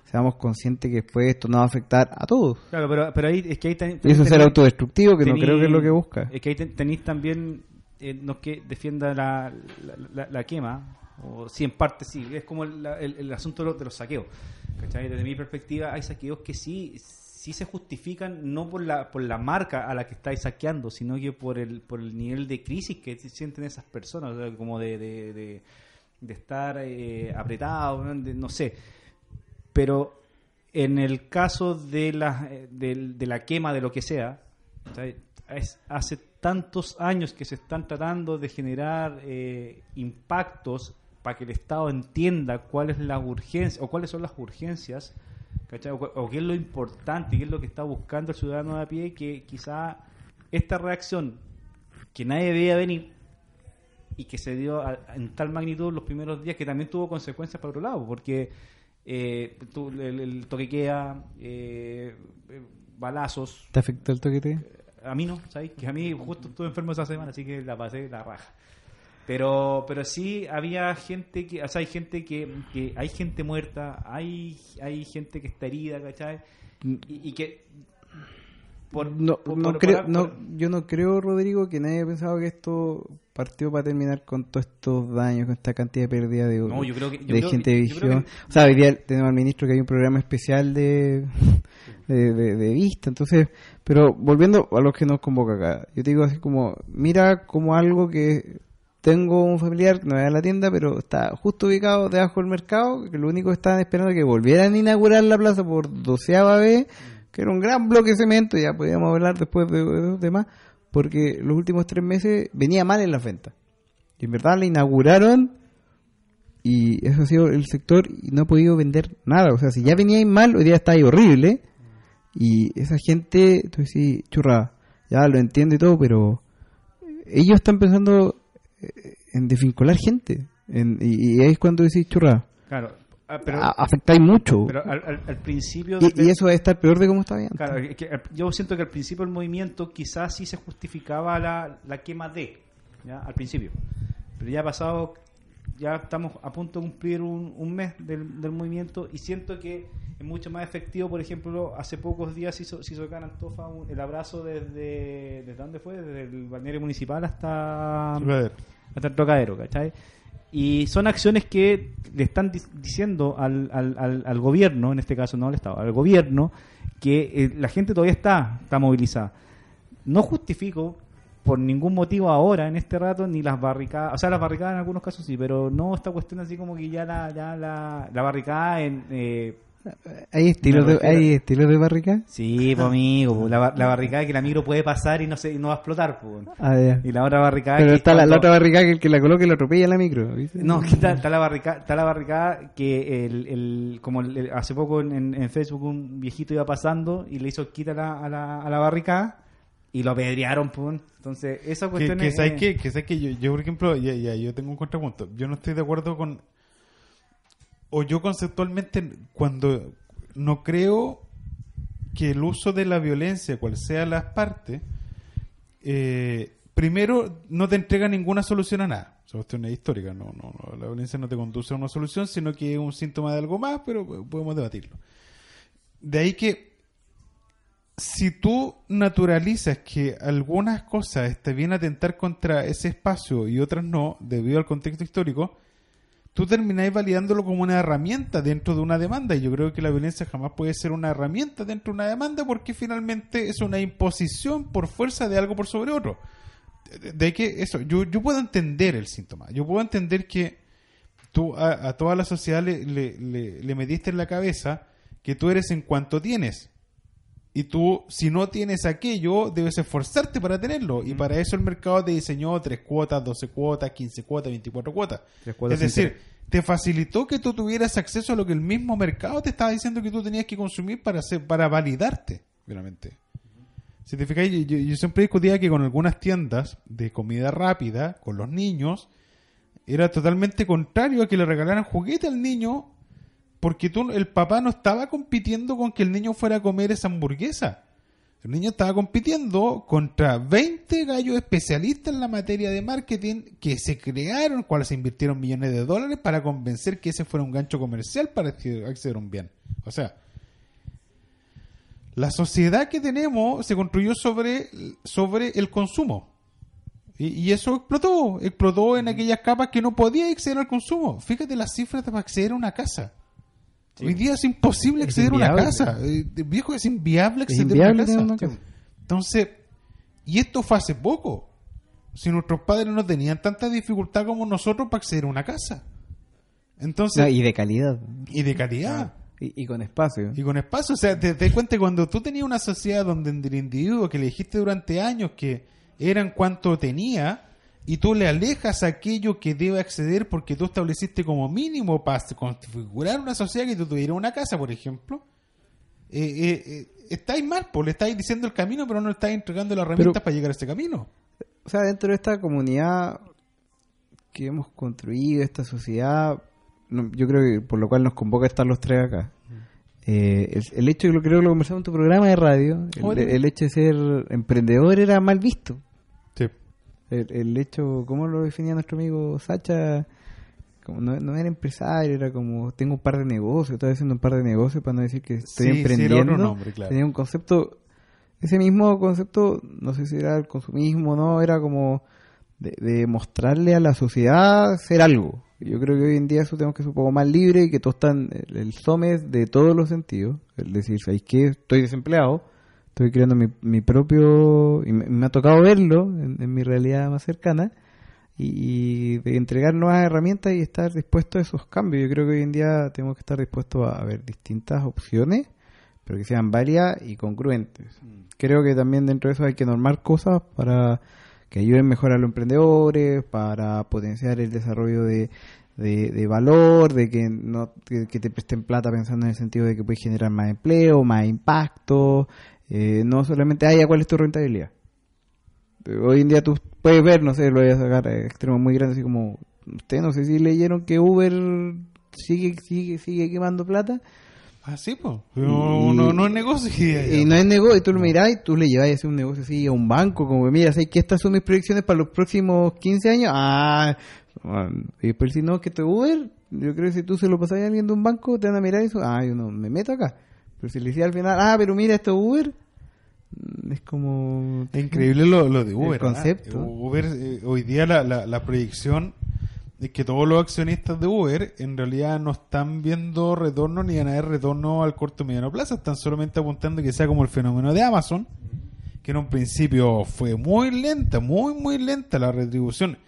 Speaker 3: seamos conscientes que después esto no va a afectar a todos.
Speaker 1: Claro, pero, pero ahí es que ahí ten-
Speaker 3: Y eso es ser
Speaker 1: ten-
Speaker 3: autodestructivo, que no creo que es lo que busca.
Speaker 1: Es que ahí ten- tenéis también, eh, no que defienda la, la, la- la quema, o sí, en parte sí, es como el, el- el asunto de los, de los saqueos. ¿cachai? Desde mi perspectiva, hay saqueos que sí sí se justifican no por la por la marca a la que estáis saqueando, sino que por el por el nivel de crisis que sienten esas personas, como de, de, de, de estar eh, apretados, ¿no? De- sé. Pero en el caso de la, eh, del- de, la quema de lo que sea, es, hace tantos años que se están tratando de generar eh, impactos para que el Estado entienda cuál es la o cuáles son las urgencias ¿cachai? O, o qué es lo importante, qué es lo que está buscando el ciudadano de a pie, que quizá esta reacción que nadie veía venir y que se dio a- en tal magnitud los primeros días que también tuvo consecuencias para otro lado, porque eh, tu- el, el toque queda, eh, eh, balazos,
Speaker 3: ¿Te afectó el toquete?
Speaker 1: a mí no, ¿sabes? Que a mí justo estuve enfermo esa semana, así que la pasé la raja. Pero, pero sí había gente que, o sea, hay gente que, que hay gente muerta, hay, hay gente que está herida, ¿cachai? Y, y que por-
Speaker 3: no,
Speaker 1: por-
Speaker 3: no
Speaker 1: por-
Speaker 3: creo, no, yo no creo, Rodrigo, que nadie haya pensado que esto partió para terminar con todos estos daños, con esta cantidad de pérdida de,
Speaker 1: No, yo creo que- yo
Speaker 3: de
Speaker 1: creo-
Speaker 3: gente de visión.
Speaker 1: que-
Speaker 3: O sea, hoy día tenemos al ministro que hay un programa especial de, de, de- de vista. Entonces, pero volviendo a lo que nos convoca acá, yo te digo así como, mira como algo que tengo un familiar que no va a la tienda, pero está justo ubicado debajo del mercado, que lo único que estaban esperando es que volvieran a inaugurar la plaza por doceava vez, que era un gran bloque de cemento, ya podíamos hablar después de, los demás, porque los últimos tres meses venía mal en las ventas. Y en verdad la inauguraron y eso ha sido el sector y no ha podido vender nada. O sea, si ya venía mal, hoy día está ahí horrible. Y esa gente, tú decís, churra, ya lo entiendo y todo, pero ellos están pensando en desvincular gente. En- y, y ahí es cuando decís, churra,
Speaker 1: Claro, ah, pero,
Speaker 3: a- afectáis mucho.
Speaker 1: pero al, al- al principio...
Speaker 3: y,
Speaker 1: de-
Speaker 3: y eso a estar peor de cómo estaba antes.
Speaker 1: Claro, que al- yo siento que al principio del movimiento quizás sí se justificaba la, la quema de, ¿ya? al principio. Pero ya ha pasado ya estamos a punto de cumplir un, un mes del, del movimiento y siento que es mucho más efectivo. Por ejemplo, hace pocos días se hizo, se hizo acá en Antofa un- el abrazo desde. ¿Desde dónde fue? Desde el balneario municipal hasta
Speaker 2: Trocadero.
Speaker 1: hasta el trocadero, ¿cachai? Y son acciones que le están di- diciendo al, al, al, al gobierno, en este caso no al Estado, al gobierno, que eh, la gente todavía está, está movilizada. No justifico por ningún motivo ahora, en este rato, ni las barricadas, o sea, las barricadas en algunos casos sí, pero no esta cuestión así como que ya la, ya la, la barricada en... Eh,
Speaker 3: ¿Hay estilos, de, ¿Hay estilos de barrica?
Speaker 1: sí, pues amigo, pues, la, la barricada que la micro puede pasar y no, se, no va a explotar. Pues.
Speaker 3: Ah.
Speaker 1: Y la otra barricada...
Speaker 3: Pero
Speaker 1: que
Speaker 3: está la,
Speaker 1: cuando-
Speaker 3: la otra barrica que el que la coloque lo atropella la micro. ¿viste?
Speaker 1: No, está, está la barricada, está la barricada que el, el- como el- hace poco en, en- Facebook un viejito iba pasando y le hizo quita a la, a la barricada y lo apedrearon, pum. Entonces, esa
Speaker 2: Que,
Speaker 1: cuestión
Speaker 2: que
Speaker 1: es...
Speaker 2: sabes
Speaker 1: eh,
Speaker 2: que, que, sabes que yo, yo, por ejemplo, ya, ya, yo tengo un contrapunto. Yo no estoy de acuerdo con. O yo conceptualmente, cuando no creo que el uso de la violencia, cual sea las partes, eh, primero no te entrega ninguna solución a nada. Esa cuestión es histórica. No, no, no, la violencia no te conduce a una solución, sino que es un síntoma de algo más, pero podemos debatirlo. De ahí que si tú naturalizas que algunas cosas te vienen a atentar contra ese espacio y otras no, debido al contexto histórico, tú termináis validándolo como una herramienta dentro de una demanda. Y yo creo que la violencia jamás puede ser una herramienta dentro de una demanda porque finalmente es una imposición por fuerza de algo por sobre otro. De, que eso, yo, yo puedo entender el síntoma. Yo puedo entender que tú a, a toda la sociedad le, le, le, le metiste en la cabeza que tú eres en cuanto tienes. Y tú, si no tienes aquello, debes esforzarte para tenerlo. Y para eso el mercado te diseñó 3 cuotas, 12 cuotas, 15 cuotas, 24 cuotas. Es decir, te facilitó que tú tuvieras acceso a lo que el mismo mercado te estaba diciendo que tú tenías que consumir para, hacer, para validarte, finalmente. Si te fijáis, yo, yo- yo siempre discutía que con algunas tiendas de comida rápida, con los niños, era totalmente contrario a que le regalaran juguete al niño porque tú, el papá no estaba compitiendo con que el niño fuera a comer esa hamburguesa. El niño estaba compitiendo contra 20 gallos especialistas en la materia de marketing que se crearon, cuales se invirtieron millones de dólares para convencer que ese fuera un gancho comercial para acceder a un bien. O sea, la sociedad que tenemos se construyó sobre, sobre el consumo. Y, y eso explotó, explotó en aquellas capas que no podía acceder al consumo. Fíjate las cifras para acceder a una casa. Hoy día es imposible
Speaker 3: Es
Speaker 2: acceder a una casa. Eh, viejo, es inviable
Speaker 3: Es
Speaker 2: acceder
Speaker 3: inviable
Speaker 2: a una
Speaker 3: una
Speaker 2: casa. Entonces, y esto fue hace poco. Si nuestros padres no tenían tanta dificultad como nosotros para acceder a una casa. Entonces,
Speaker 3: No, y de calidad.
Speaker 2: y de calidad.
Speaker 3: Y, y con espacio.
Speaker 2: Y con espacio, o sea, te, te das cuenta cuando tú tenías una sociedad donde el individuo que le dijiste durante años que eran cuanto tenía, y tú le alejas aquello que debe acceder porque tú estableciste como mínimo para configurar una sociedad que tú tuvieras una casa, por ejemplo, eh, eh, eh, estáis mal, pues le estáis diciendo el camino, pero no le estáis entregando las herramientas para llegar a ese camino.
Speaker 3: O sea, dentro de esta comunidad que hemos construido, esta sociedad, no, yo creo que por lo cual nos convoca a estar los tres acá. eh, el, el hecho, que lo creo que lo conversamos en tu programa de radio, el hecho de ser emprendedor era mal visto. El, el hecho, ¿cómo lo definía nuestro amigo Sacha? Como no, no era empresario, era como tengo un par de negocios, estoy haciendo un par de negocios para no decir que estoy
Speaker 2: Sí, sí, era
Speaker 3: emprendiendo.
Speaker 2: otro nombre, claro.
Speaker 3: Tenía un concepto, ese mismo concepto, no sé si era el consumismo o no, era como de, de mostrarle a la sociedad ser algo. Yo creo que hoy en día eso tenemos que ser un poco más libre y que todos están, el, el SOME de todos los sentidos, el decir, ¿sabéis qué? Estoy desempleado, estoy creando mi, mi propio, y me, me ha tocado verlo en, en mi realidad más cercana, y, y de entregar nuevas herramientas y estar dispuesto a esos cambios. Yo creo que hoy en día tenemos que estar dispuestos a, a ver distintas opciones, pero que sean válidas y congruentes. Creo que también dentro de eso hay que normar cosas para que ayuden mejor a los emprendedores, para potenciar el desarrollo de, de, de valor, de que no que, que te presten plata pensando en el sentido de que puedes generar más empleo, más impacto, eh, no solamente, ah, ya, ¿cuál es tu rentabilidad? Hoy en día tú puedes ver, no sé, lo voy a sacar a extremos muy grandes, así como, ustedes no sé si leyeron que Uber sigue sigue sigue quemando plata
Speaker 2: Ah, sí, pues. No, no, no es negocio.
Speaker 3: y no es negocio, y tú lo mirás y tú le llevas a hacer un negocio así a un banco, como que mira, ¿sabes que estas son mis proyecciones para los próximos 15 años? Ah, Y después si no, que te Uber, yo creo que si tú se lo pasas a alguien de un banco, te van a mirar eso, ah, yo no me meto acá. Pero si le decía al final, ah, pero mira, esto es Uber, mm, es como...
Speaker 2: Es increíble lo, lo de Uber.
Speaker 3: El concepto.
Speaker 2: ¿ah? Uber, eh, hoy día la, la, la proyección es que todos los accionistas de Uber en realidad no están viendo retorno ni van a ver retorno al corto y mediano plazo, están solamente apuntando que sea como el fenómeno de Amazon, que en un principio fue muy lenta, muy, muy lenta la retribución.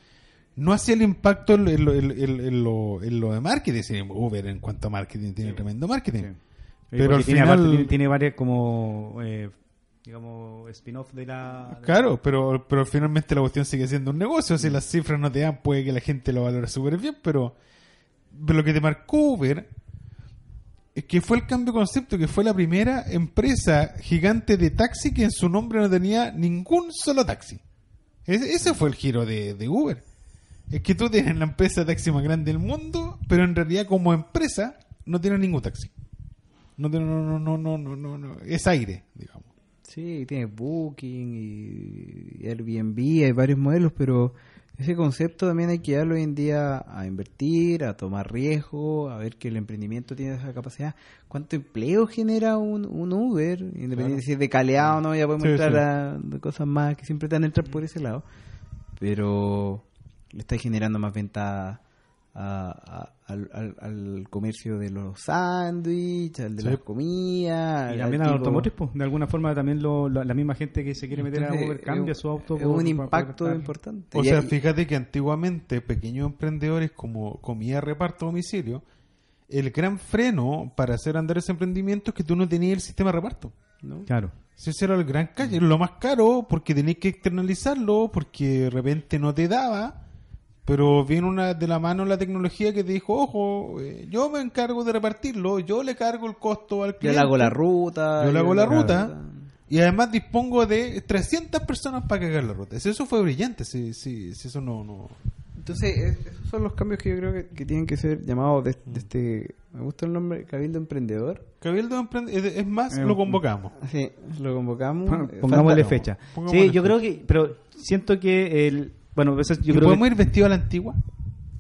Speaker 2: No hacía el impacto en, en lo, en- en- en lo- en lo de marketing. Uber en cuanto a marketing tiene tremendo marketing. Pero al
Speaker 1: tiene,
Speaker 2: final...
Speaker 1: aparte, tiene, tiene varias como, eh, digamos, spin-off de la... de
Speaker 2: Claro, pero, pero finalmente la cuestión sigue siendo un negocio. Si las cifras no te dan, puede que la gente lo valore súper bien, pero, pero lo que te marcó Uber es que fue el cambio de concepto, que fue la primera empresa gigante de taxi que en su nombre no tenía ningún solo taxi. Ese, ese fue el giro de, de Uber. Es que tú tienes la empresa de taxi más grande del mundo, pero en realidad como empresa no tiene ningún taxi. No no, no, no, no, no, no, no. es aire, digamos.
Speaker 3: Sí, tiene Booking y Airbnb, hay varios modelos, pero ese concepto también hay que darlo hoy en día a invertir, a tomar riesgo, a ver que el emprendimiento tiene esa capacidad. ¿Cuánto empleo genera un, un Uber? Independiente si es de calidad o no, ya podemos
Speaker 2: Sí,
Speaker 3: entrar
Speaker 2: sí.
Speaker 3: a cosas más que siempre te van a entrar por ese lado. Pero le está generando más venta a- a- al, al- al comercio de los sándwiches, al de
Speaker 2: Sí.
Speaker 3: las comidas.
Speaker 1: Y también
Speaker 3: al
Speaker 1: al automotriz, pues, de alguna forma también lo- la, la misma gente que se quiere meter a
Speaker 3: Entonces,
Speaker 1: Uber cambia
Speaker 3: es-
Speaker 1: su auto.
Speaker 3: Es un impacto importante.
Speaker 2: O
Speaker 3: Y-
Speaker 2: sea, fíjate que antiguamente pequeños emprendedores como comida reparto a domicilio, el gran freno para hacer andar ese emprendimiento es que tú no tenías el sistema de reparto.
Speaker 3: ¿no?
Speaker 1: Claro.
Speaker 2: Si ese era el gran calle, lo más caro porque tenías que externalizarlo, porque de repente no te daba, pero viene una de la mano la tecnología que te dijo, ojo, eh, yo me encargo de repartirlo, yo le cargo el costo al
Speaker 3: Yo
Speaker 2: cliente.
Speaker 3: le hago la ruta.
Speaker 2: Yo le hago la ruta. Y además dispongo de 300 personas para cargar la ruta. Eso fue brillante, si, si, si eso no... no...
Speaker 3: Entonces, es- esos son los cambios que yo creo que, que tienen que ser llamados de, de este. Me gusta el nombre, Cabildo Emprendedor.
Speaker 2: Cabildo Emprende- es más,
Speaker 1: Eh,
Speaker 2: lo convocamos.
Speaker 3: Así, lo convocamos.
Speaker 1: Pongámosle fecha.
Speaker 2: Pongámosle
Speaker 1: Sí, yo
Speaker 2: fecha.
Speaker 1: creo que, pero siento que el, bueno, eso yo
Speaker 2: ¿Y
Speaker 1: creo
Speaker 2: podemos
Speaker 1: que,
Speaker 2: ir vestido a la antigua?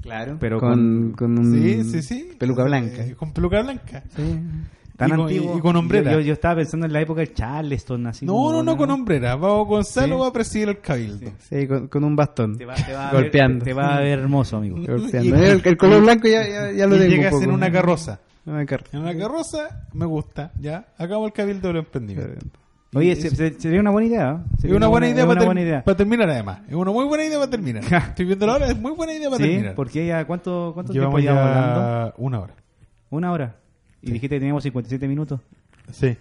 Speaker 3: Claro,
Speaker 1: Pero
Speaker 3: con, con un.
Speaker 2: Sí, sí, sí.
Speaker 3: Peluca blanca.
Speaker 2: Eh, con peluca blanca.
Speaker 3: Sí.
Speaker 1: tan
Speaker 2: y con-
Speaker 1: antiguo.
Speaker 2: y- y con hombrera.
Speaker 1: Yo, yo, yo estaba pensando en la época del Charleston, así.
Speaker 2: No,
Speaker 1: como
Speaker 2: no, no,
Speaker 1: una-
Speaker 2: con hombrera. Vamos, Gonzalo
Speaker 1: Sí.
Speaker 2: va a presidir el cabildo.
Speaker 3: Sí, con, con un bastón.
Speaker 1: Te va, te va a ver-
Speaker 3: Golpeando.
Speaker 1: te va a ver hermoso, amigo.
Speaker 3: Golpeando. el, el color blanco ya, ya, ya lo
Speaker 2: y
Speaker 3: tengo. un
Speaker 2: llegas en una carroza.
Speaker 3: Una carro-
Speaker 2: En una carroza, me gusta. Ya, acabo el cabildo del emprendimiento.
Speaker 1: Oye, se- sería una buena idea. ¿eh?
Speaker 2: Es
Speaker 1: Sería
Speaker 2: una buena idea,
Speaker 1: es
Speaker 2: para,
Speaker 1: buena idea.
Speaker 2: para terminar, además. Es una muy buena idea para terminar. Estoy viendo la hora, es muy buena idea para
Speaker 1: Sí,
Speaker 2: terminar.
Speaker 1: porque ya, ¿cuánto, cuánto tiempo
Speaker 2: Llevamos
Speaker 1: hablando?
Speaker 2: una hora.
Speaker 1: Una hora. Y dijiste que teníamos 57 minutos.
Speaker 2: Sí.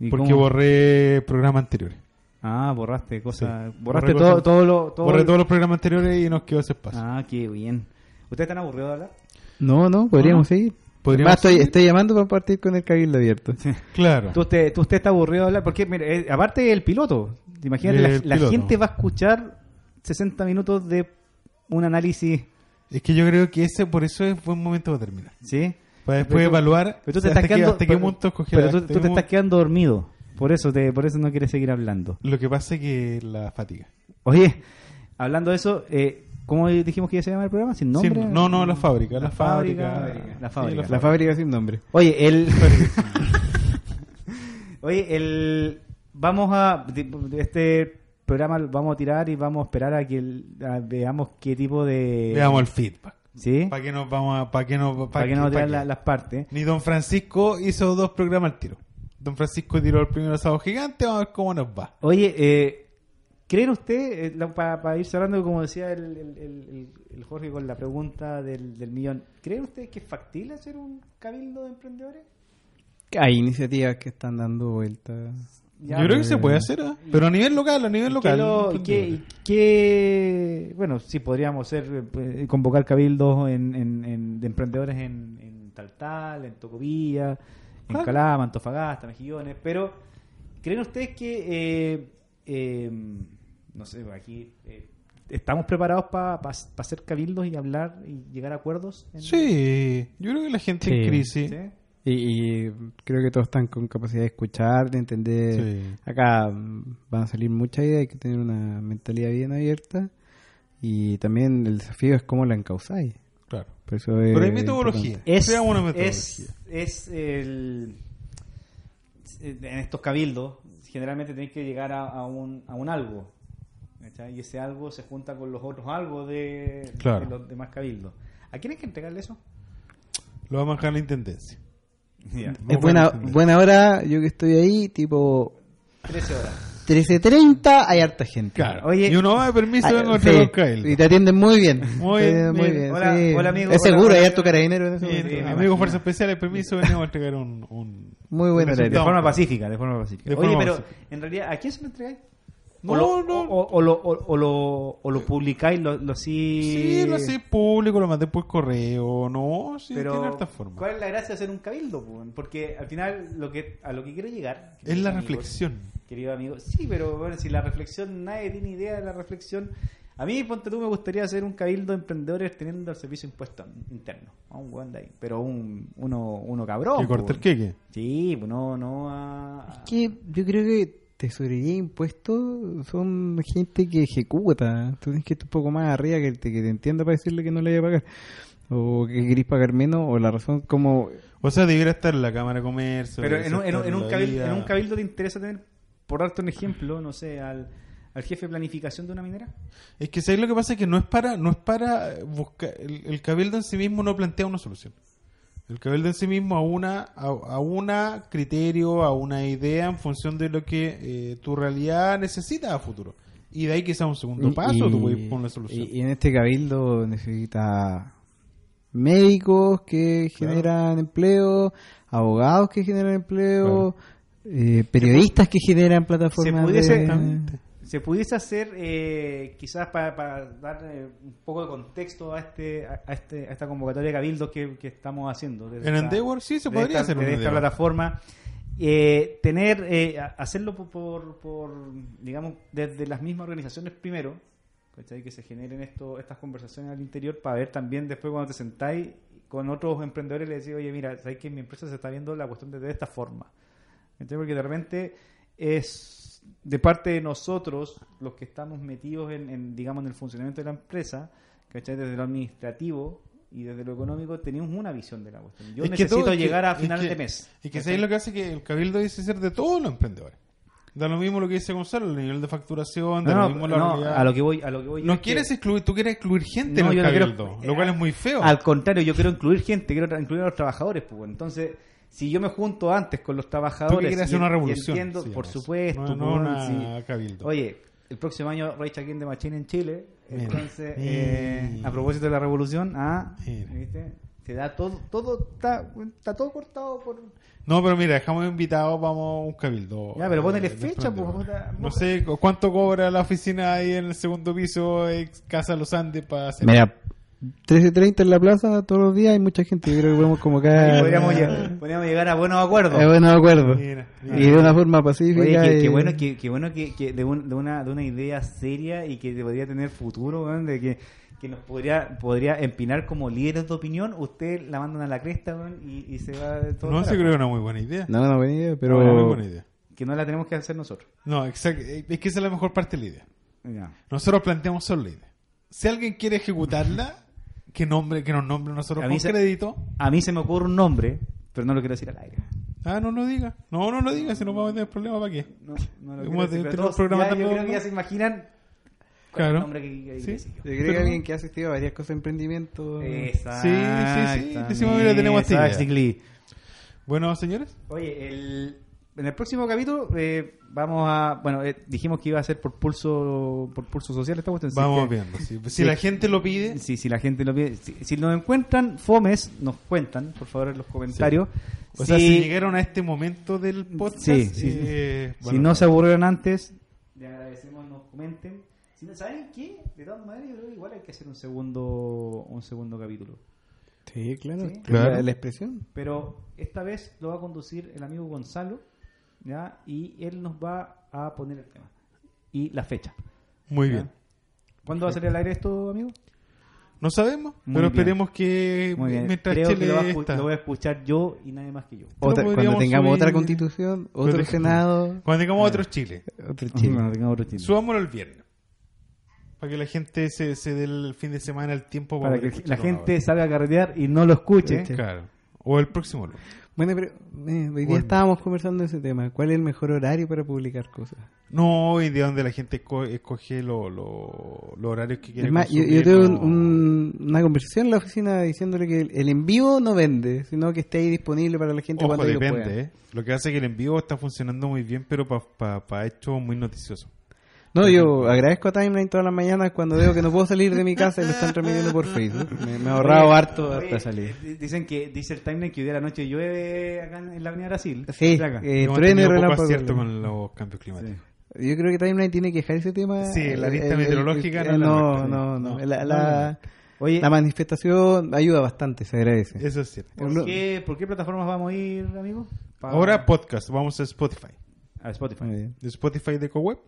Speaker 1: ¿Y
Speaker 2: Porque
Speaker 1: cómo?
Speaker 2: borré programas anteriores.
Speaker 1: Ah, borraste cosas.
Speaker 2: Sí.
Speaker 1: Borraste
Speaker 2: Borré
Speaker 1: todo,
Speaker 2: cosas.
Speaker 1: todo lo. Todo
Speaker 2: borré todos los programas anteriores y nos quedó ese espacio.
Speaker 1: Ah, qué bien. ¿Ustedes están aburridos de hablar?
Speaker 3: No, no, podríamos seguir. Además, estoy, estoy llamando para partir con el cabildo abierto.
Speaker 2: Claro.
Speaker 1: ¿Tú usted, tú usted está aburrido de hablar? Porque, mire, eh, aparte del piloto, imagínate, la,
Speaker 2: El
Speaker 1: la
Speaker 2: piloto.
Speaker 1: gente va a escuchar 60 minutos de un análisis,
Speaker 2: Es que yo creo que ese, por eso es buen momento para terminar.
Speaker 1: ¿sí?
Speaker 2: Para después
Speaker 1: Pero
Speaker 2: evaluar
Speaker 1: Pero tú te
Speaker 2: hasta,
Speaker 1: estás
Speaker 2: qué,
Speaker 1: quedando,
Speaker 2: hasta qué
Speaker 1: pero-
Speaker 2: punto escoger
Speaker 1: pero
Speaker 2: la-
Speaker 1: tú,
Speaker 2: hasta
Speaker 1: tú
Speaker 2: qué
Speaker 1: te estás quedando dormido. Por eso, te, por eso no quieres seguir hablando.
Speaker 2: Lo que pasa es que la fatiga.
Speaker 1: Oye, hablando de eso, eh, ¿cómo dijimos que ya se llama el programa? ¿Sin nombre?
Speaker 2: No, no, la fábrica. La,
Speaker 1: La
Speaker 2: fábrica.
Speaker 1: fábrica, la
Speaker 2: Sí,
Speaker 1: fábrica.
Speaker 3: La fábrica sin nombre.
Speaker 1: Oye, el. Oye, el. Vamos a. Este programa lo vamos a tirar y vamos a esperar a que el- a- veamos qué tipo de.
Speaker 2: Veamos el feedback.
Speaker 1: ¿Sí?
Speaker 2: ¿Para qué nos vamos a.? ¿Para qué nos.?
Speaker 1: Para que no
Speaker 2: pa'
Speaker 1: tirar la- las partes.
Speaker 2: Ni Don Francisco hizo dos programas al tiro. Don Francisco tiró el primero sábado gigante. Vamos a ver cómo nos va.
Speaker 1: Oye, eh, ¿creen usted, para ir cerrando, como decía el, el- el- el Jorge con la pregunta del, del millón, ¿creen ustedes que es factible hacer un cabildo de emprendedores?
Speaker 3: Hay iniciativas que están dando vueltas.
Speaker 1: Ya,
Speaker 2: Yo creo que
Speaker 3: eh,
Speaker 2: se puede hacer, ¿eh? pero a nivel local, a nivel
Speaker 1: ¿Y
Speaker 2: local.
Speaker 1: qué lo- y qué- bueno, sí, podríamos hacer, eh, convocar cabildos en, en- en- de emprendedores en, en Taltal, en Tocopilla, en
Speaker 2: Claro.
Speaker 1: Calama, Antofagasta, Mejillones, pero ¿creen ustedes que, eh, eh, no sé, aquí eh, estamos preparados para hacer cabildos y hablar y llegar a acuerdos? en-
Speaker 2: Sí, yo creo que la gente en
Speaker 3: Sí.
Speaker 2: crisis.
Speaker 1: ¿Sí?
Speaker 3: Y, y creo que todos están con capacidad de escuchar, de entender.
Speaker 2: Sí.
Speaker 3: Acá mm, van a salir muchas ideas, hay que tener una mentalidad bien abierta Y también el desafío es cómo la encauzáis.
Speaker 2: Claro.
Speaker 3: Por eso es
Speaker 2: Pero hay metodología.
Speaker 1: es,
Speaker 2: una metodología.
Speaker 1: es, es el en estos cabildos generalmente tenéis que llegar a, a un, a un algo ¿cachai? y ese algo se junta con los otros algo de,
Speaker 2: Claro.
Speaker 1: de los demás cabildos ¿a quién hay que entregarle eso?
Speaker 2: Lo vamos a dejar en la intendencia. Muy
Speaker 3: Es buena,
Speaker 2: buena
Speaker 3: buena hora, yo que estoy ahí, tipo
Speaker 1: 13 horas
Speaker 3: 13.30, hay harta gente.
Speaker 2: Claro.
Speaker 1: Oye-
Speaker 2: y uno va de permiso
Speaker 3: Ah,
Speaker 2: vengo a
Speaker 3: sí,
Speaker 2: un cabildo.
Speaker 3: y te atienden muy bien.
Speaker 2: Muy
Speaker 3: Te atienden
Speaker 2: bien.
Speaker 3: bien,
Speaker 1: Hola-
Speaker 3: sí.
Speaker 1: hola, amigo.
Speaker 3: Es
Speaker 1: Hola,
Speaker 3: seguro,
Speaker 1: hola,
Speaker 3: hay harto carabinero en ese
Speaker 2: Sí,
Speaker 3: momento.
Speaker 1: imagino.
Speaker 2: Fuerzas Especiales, permiso, venimos a entregar un... un...
Speaker 3: Muy buen
Speaker 2: un
Speaker 3: horario.
Speaker 1: de forma pacífica de forma pacífica
Speaker 2: De
Speaker 1: oye
Speaker 2: forma
Speaker 1: pero
Speaker 2: pacífica.
Speaker 1: en realidad ¿a quién se lo entregáis?
Speaker 2: No,
Speaker 1: o lo,
Speaker 2: no.
Speaker 1: O, o lo, o, o lo, o lo publicáis lo, lo sí
Speaker 2: Sí, lo hacéis público, lo mandé por correo, no, sí,
Speaker 1: pero
Speaker 2: tiene harta forma.
Speaker 1: ¿cuál es la gracia de hacer un cabildo? po? Porque al final lo que a lo que quiero llegar
Speaker 2: Es la
Speaker 1: amigos,
Speaker 2: reflexión.
Speaker 1: querido amigo sí pero bueno si la reflexión nadie tiene idea de la reflexión a mí ponte tú me gustaría hacer un cabildo de emprendedores teniendo el servicio impuesto interno a un weón de ahí pero un uno uno cabrón
Speaker 2: Que corta
Speaker 1: po.
Speaker 2: el queque.
Speaker 1: sí pues no no a, a-
Speaker 3: que yo creo que tesorería e impuestos son gente que ejecuta. Tú tienes que estar un poco más arriba que te, que te entienda para decirle que no le vaya a pagar. O que querís pagar menos, o la razón como...
Speaker 2: O sea, debiera estar en la Cámara de Comercio.
Speaker 1: Pero en un, en, un, en cabildo, en un cabildo te interesa tener, por darte un ejemplo, no sé, al, al jefe de planificación de una minera.
Speaker 2: Es que ¿sabes lo que pasa? Es que no es para, no es para buscar, el, el cabildo en sí mismo no plantea una solución. El cabildo en sí mismo a una, a, a una criterio, a una idea en función de lo que eh, tu realidad necesita a futuro. Y de ahí quizá un segundo paso tú puedes poner solución.
Speaker 3: y- y en este cabildo necesita médicos que
Speaker 2: Claro.
Speaker 3: generan empleo, abogados que generan empleo, eh, periodistas que generan plataformas
Speaker 1: se pudiese,
Speaker 3: de...
Speaker 1: se pudiese hacer, eh, quizás para, dar eh, un poco de contexto a este a, a este a esta convocatoria de cabildos que, que estamos haciendo. desde
Speaker 2: En
Speaker 1: esta-
Speaker 2: Endeavor sí se podría
Speaker 1: esta,
Speaker 2: hacer un
Speaker 1: de esta plataforma. Eh, tener, eh, hacerlo por, por, por, digamos, desde las mismas organizaciones primero, ¿cachai? que se generen esto, estas conversaciones al interior para ver también después cuando te sentáis con otros emprendedores y le decís, oye, mira, sabes que mi empresa se está viendo la cuestión desde esta forma. ¿Cachai? Porque de repente es de parte de nosotros, los que estamos metidos en, en, digamos, en el funcionamiento de la empresa, ¿cachai? desde lo administrativo y desde lo económico, tenemos una visión de la cuestión. Yo
Speaker 2: Es que
Speaker 1: necesito
Speaker 2: todo- es que-
Speaker 1: llegar a
Speaker 2: es
Speaker 1: final
Speaker 2: que-
Speaker 1: de mes.
Speaker 2: Y que. ¿sabes lo que hace? Que el cabildo dice ser de todos los emprendedores. Da lo mismo lo que dice Gonzalo, el nivel de facturación, da
Speaker 1: No,
Speaker 2: lo
Speaker 1: no,
Speaker 2: mismo la
Speaker 1: no,
Speaker 2: realidad.
Speaker 1: a lo que voy, a lo que voy
Speaker 2: No
Speaker 1: es que-
Speaker 2: quieres excluir, tú quieres excluir gente
Speaker 1: No,
Speaker 2: en el
Speaker 1: quiero-
Speaker 2: cabildo, lo cual es muy feo.
Speaker 1: Al contrario, yo quiero incluir gente, quiero incluir a los trabajadores. Pues, entonces, si yo me junto antes con los trabajadores.
Speaker 2: Tú quieres hacer una
Speaker 1: y
Speaker 2: revolución.
Speaker 1: entiendo,
Speaker 2: sí,
Speaker 1: por supuesto.
Speaker 2: No, no una
Speaker 1: sí. Oye, el próximo año Rage Against the Machine en Chile.
Speaker 2: Mira.
Speaker 1: Entonces,
Speaker 2: Mira.
Speaker 1: eh, a propósito de la revolución, ah. ¿viste? Se da todo, todo está, está todo cortado por.
Speaker 2: No, pero mira, dejamos invitados, vamos a un cabildo.
Speaker 1: Ya, pero ponele
Speaker 2: eh,
Speaker 1: fecha, pues,
Speaker 2: No sé, ¿cu- ¿cuánto cobra la oficina ahí en el segundo piso, ex Casa Los Andes, para hacer?
Speaker 3: Mira, 13.30 en la plaza todos los días hay mucha gente. Yo creo que podemos convocar...
Speaker 1: podríamos, llegar, podríamos llegar a buenos acuerdos.
Speaker 3: Eh, bueno, de acuerdo.
Speaker 2: Mira, mira.
Speaker 3: Y de una forma pacífica.
Speaker 1: Oye, qué,
Speaker 3: y-
Speaker 1: qué bueno, qué, qué bueno que, que de, un- de una, de una idea seria y que podría tener futuro, de que, que nos podría, podría empinar como líderes de opinión, usted la mandan a la cresta y, y se va de todo
Speaker 2: No, sí creo que es una muy buena idea.
Speaker 3: No, no, buena idea, pero...
Speaker 2: Una muy buena idea.
Speaker 1: Que no la tenemos que hacer nosotros.
Speaker 2: No, exacto. Es que esa es la mejor parte de la idea.
Speaker 1: Ya.
Speaker 2: Nosotros planteamos solo la idea. Si alguien quiere ejecutarla, que nombre, que nos nombre nosotros
Speaker 1: A mí
Speaker 2: con
Speaker 1: se-
Speaker 2: crédito.
Speaker 1: A mí se me ocurre un nombre, pero no lo quiero decir al aire.
Speaker 2: Ah, no lo diga. No, no lo diga, si no vamos a tener problemas, ¿para qué?
Speaker 1: No, no lo quiero
Speaker 2: a
Speaker 1: decir, pero todos
Speaker 2: programa
Speaker 1: ya- yo creo que ya se imaginan
Speaker 2: Claro.
Speaker 1: el nombre que, que- que
Speaker 2: Sí.
Speaker 1: decir yo.
Speaker 3: Yo creo que alguien que ha asistido a varias cosas de emprendimiento...
Speaker 2: Sí, sí, sí. Decimos, mira, tenemos.
Speaker 1: Exactly.
Speaker 2: Bueno, señores.
Speaker 1: Oye, el, en el próximo capítulo eh, vamos a, bueno, eh, dijimos que iba a ser por pulso, por pulso social esta cuestión.
Speaker 2: Vamos
Speaker 1: que-
Speaker 2: viendo. Si, si
Speaker 1: sí.
Speaker 2: la gente lo pide,
Speaker 1: Si, si la gente lo pide, si, si nos encuentran fomes, nos cuentan, por favor, en los comentarios.
Speaker 2: o sea,
Speaker 1: Si-
Speaker 2: llegaron a este momento del podcast,
Speaker 1: Sí, sí.
Speaker 2: eh,
Speaker 1: si
Speaker 2: bueno,
Speaker 1: no se aburrieron antes, le agradecemos nos comenten. Si no saben qué, de todas maneras, yo creo que igual hay que hacer un segundo, un segundo capítulo.
Speaker 3: Sí, claro.
Speaker 1: Sí.
Speaker 2: Claro.
Speaker 3: La, la expresión.
Speaker 1: Pero esta vez lo va a conducir el amigo Gonzalo, ¿ya? Y él nos va a poner el tema. Y la fecha.
Speaker 2: Muy
Speaker 1: ¿ya?
Speaker 2: bien.
Speaker 1: ¿Cuándo va a salir al aire esto, amigo?
Speaker 2: No sabemos,
Speaker 1: Muy
Speaker 2: pero
Speaker 1: bien.
Speaker 2: esperemos que
Speaker 1: Muy bien.
Speaker 2: mientras
Speaker 1: Creo
Speaker 2: Chile
Speaker 1: que lo, va a lo voy a escuchar yo y nadie más que yo.
Speaker 3: Otra- cuando tengamos
Speaker 2: subir-
Speaker 3: otra constitución, otro
Speaker 2: Pero-
Speaker 3: senado,
Speaker 2: Cuando tengamos otro Chile.
Speaker 3: otro Chile.
Speaker 1: No, otro.
Speaker 2: Subámoslo el viernes. Para que la gente se, se dé el fin de semana el tiempo
Speaker 1: Para que la gente salga a carretear y no lo escuche.
Speaker 2: Claro. O el próximo lunes.
Speaker 3: Bueno, pero eh, hoy día
Speaker 2: Bueno.
Speaker 3: estábamos conversando de ese tema. ¿Cuál es el mejor horario para publicar cosas?
Speaker 2: No, hoy día donde la gente esco- escoge lo- lo- los horarios que quiere
Speaker 3: Es más, yo, yo tuve un- un- una conversación en la oficina diciéndole que el, el en vivo no vende, sino que esté ahí disponible para la gente
Speaker 2: Ojo,
Speaker 3: cuando ellos
Speaker 2: depende,
Speaker 3: puedan.
Speaker 2: ¿eh? Lo que hace que el en vivo está funcionando muy bien, pero para hechos muy noticiosos.
Speaker 3: No, yo agradezco a Timeline todas las mañanas cuando veo que no puedo salir de mi casa y lo están transmitiendo por Facebook. Me, me he ahorrado harto salida.
Speaker 1: d- Dicen que dice el timeline que hoy día de la noche llueve acá en la Avenida Brasil.
Speaker 3: Sí, eh, truene relámpago.
Speaker 2: acierto con los cambios climáticos.
Speaker 3: Yo creo que Timeline tiene que dejar ese tema.
Speaker 2: Sí, la lista
Speaker 3: el- el-
Speaker 2: meteorológica
Speaker 3: el-
Speaker 2: no
Speaker 3: no, no. La, la-
Speaker 1: Oye,
Speaker 3: la manifestación ayuda bastante, se agradece.
Speaker 2: Eso es cierto.
Speaker 1: ¿por qué, ¿por qué plataformas vamos a ir, amigo?
Speaker 2: Ahora podcast, vamos a Spotify.
Speaker 1: a Spotify.
Speaker 2: De Spotify de CoWeb,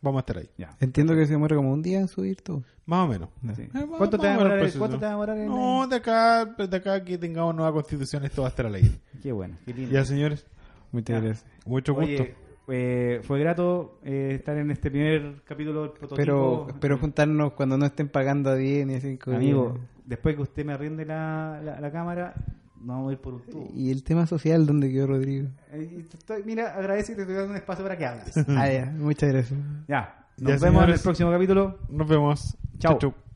Speaker 2: vamos a estar ahí.
Speaker 1: Ya.
Speaker 3: Entiendo que se demora como un día en subir todo.
Speaker 2: Más o menos.
Speaker 1: Sí.
Speaker 2: Eh, más-
Speaker 1: ¿Cuánto, te a
Speaker 2: más
Speaker 1: demorar,
Speaker 2: el.
Speaker 1: ¿Cuánto te va a demorar en
Speaker 2: No, de acá, de acá que tengamos nueva constitución, esto va a estar al aire.
Speaker 1: Qué bueno, qué lindo.
Speaker 2: Ya, señores,
Speaker 3: Muchas
Speaker 1: Ya.
Speaker 3: gracias.
Speaker 2: mucho gusto.
Speaker 1: Oye, eh, fue grato eh, estar en este primer capítulo del prototipo.
Speaker 3: Pero, pero juntarnos cuando no estén pagando a 10 ni a 5
Speaker 1: Amigo, después que usted me arriende la, la, la cámara, nos vamos a ir por un tubo.
Speaker 3: Y el tema social, ¿dónde quedó Rodrigo?
Speaker 1: Eh, estoy- mira, agradece y te estoy dando un espacio para que hables.
Speaker 3: ah, ya, muchas gracias.
Speaker 1: ya, nos
Speaker 2: Ya,
Speaker 1: vemos en el
Speaker 2: señores.
Speaker 1: próximo capítulo.
Speaker 2: Nos vemos.
Speaker 1: Chao.
Speaker 2: chau.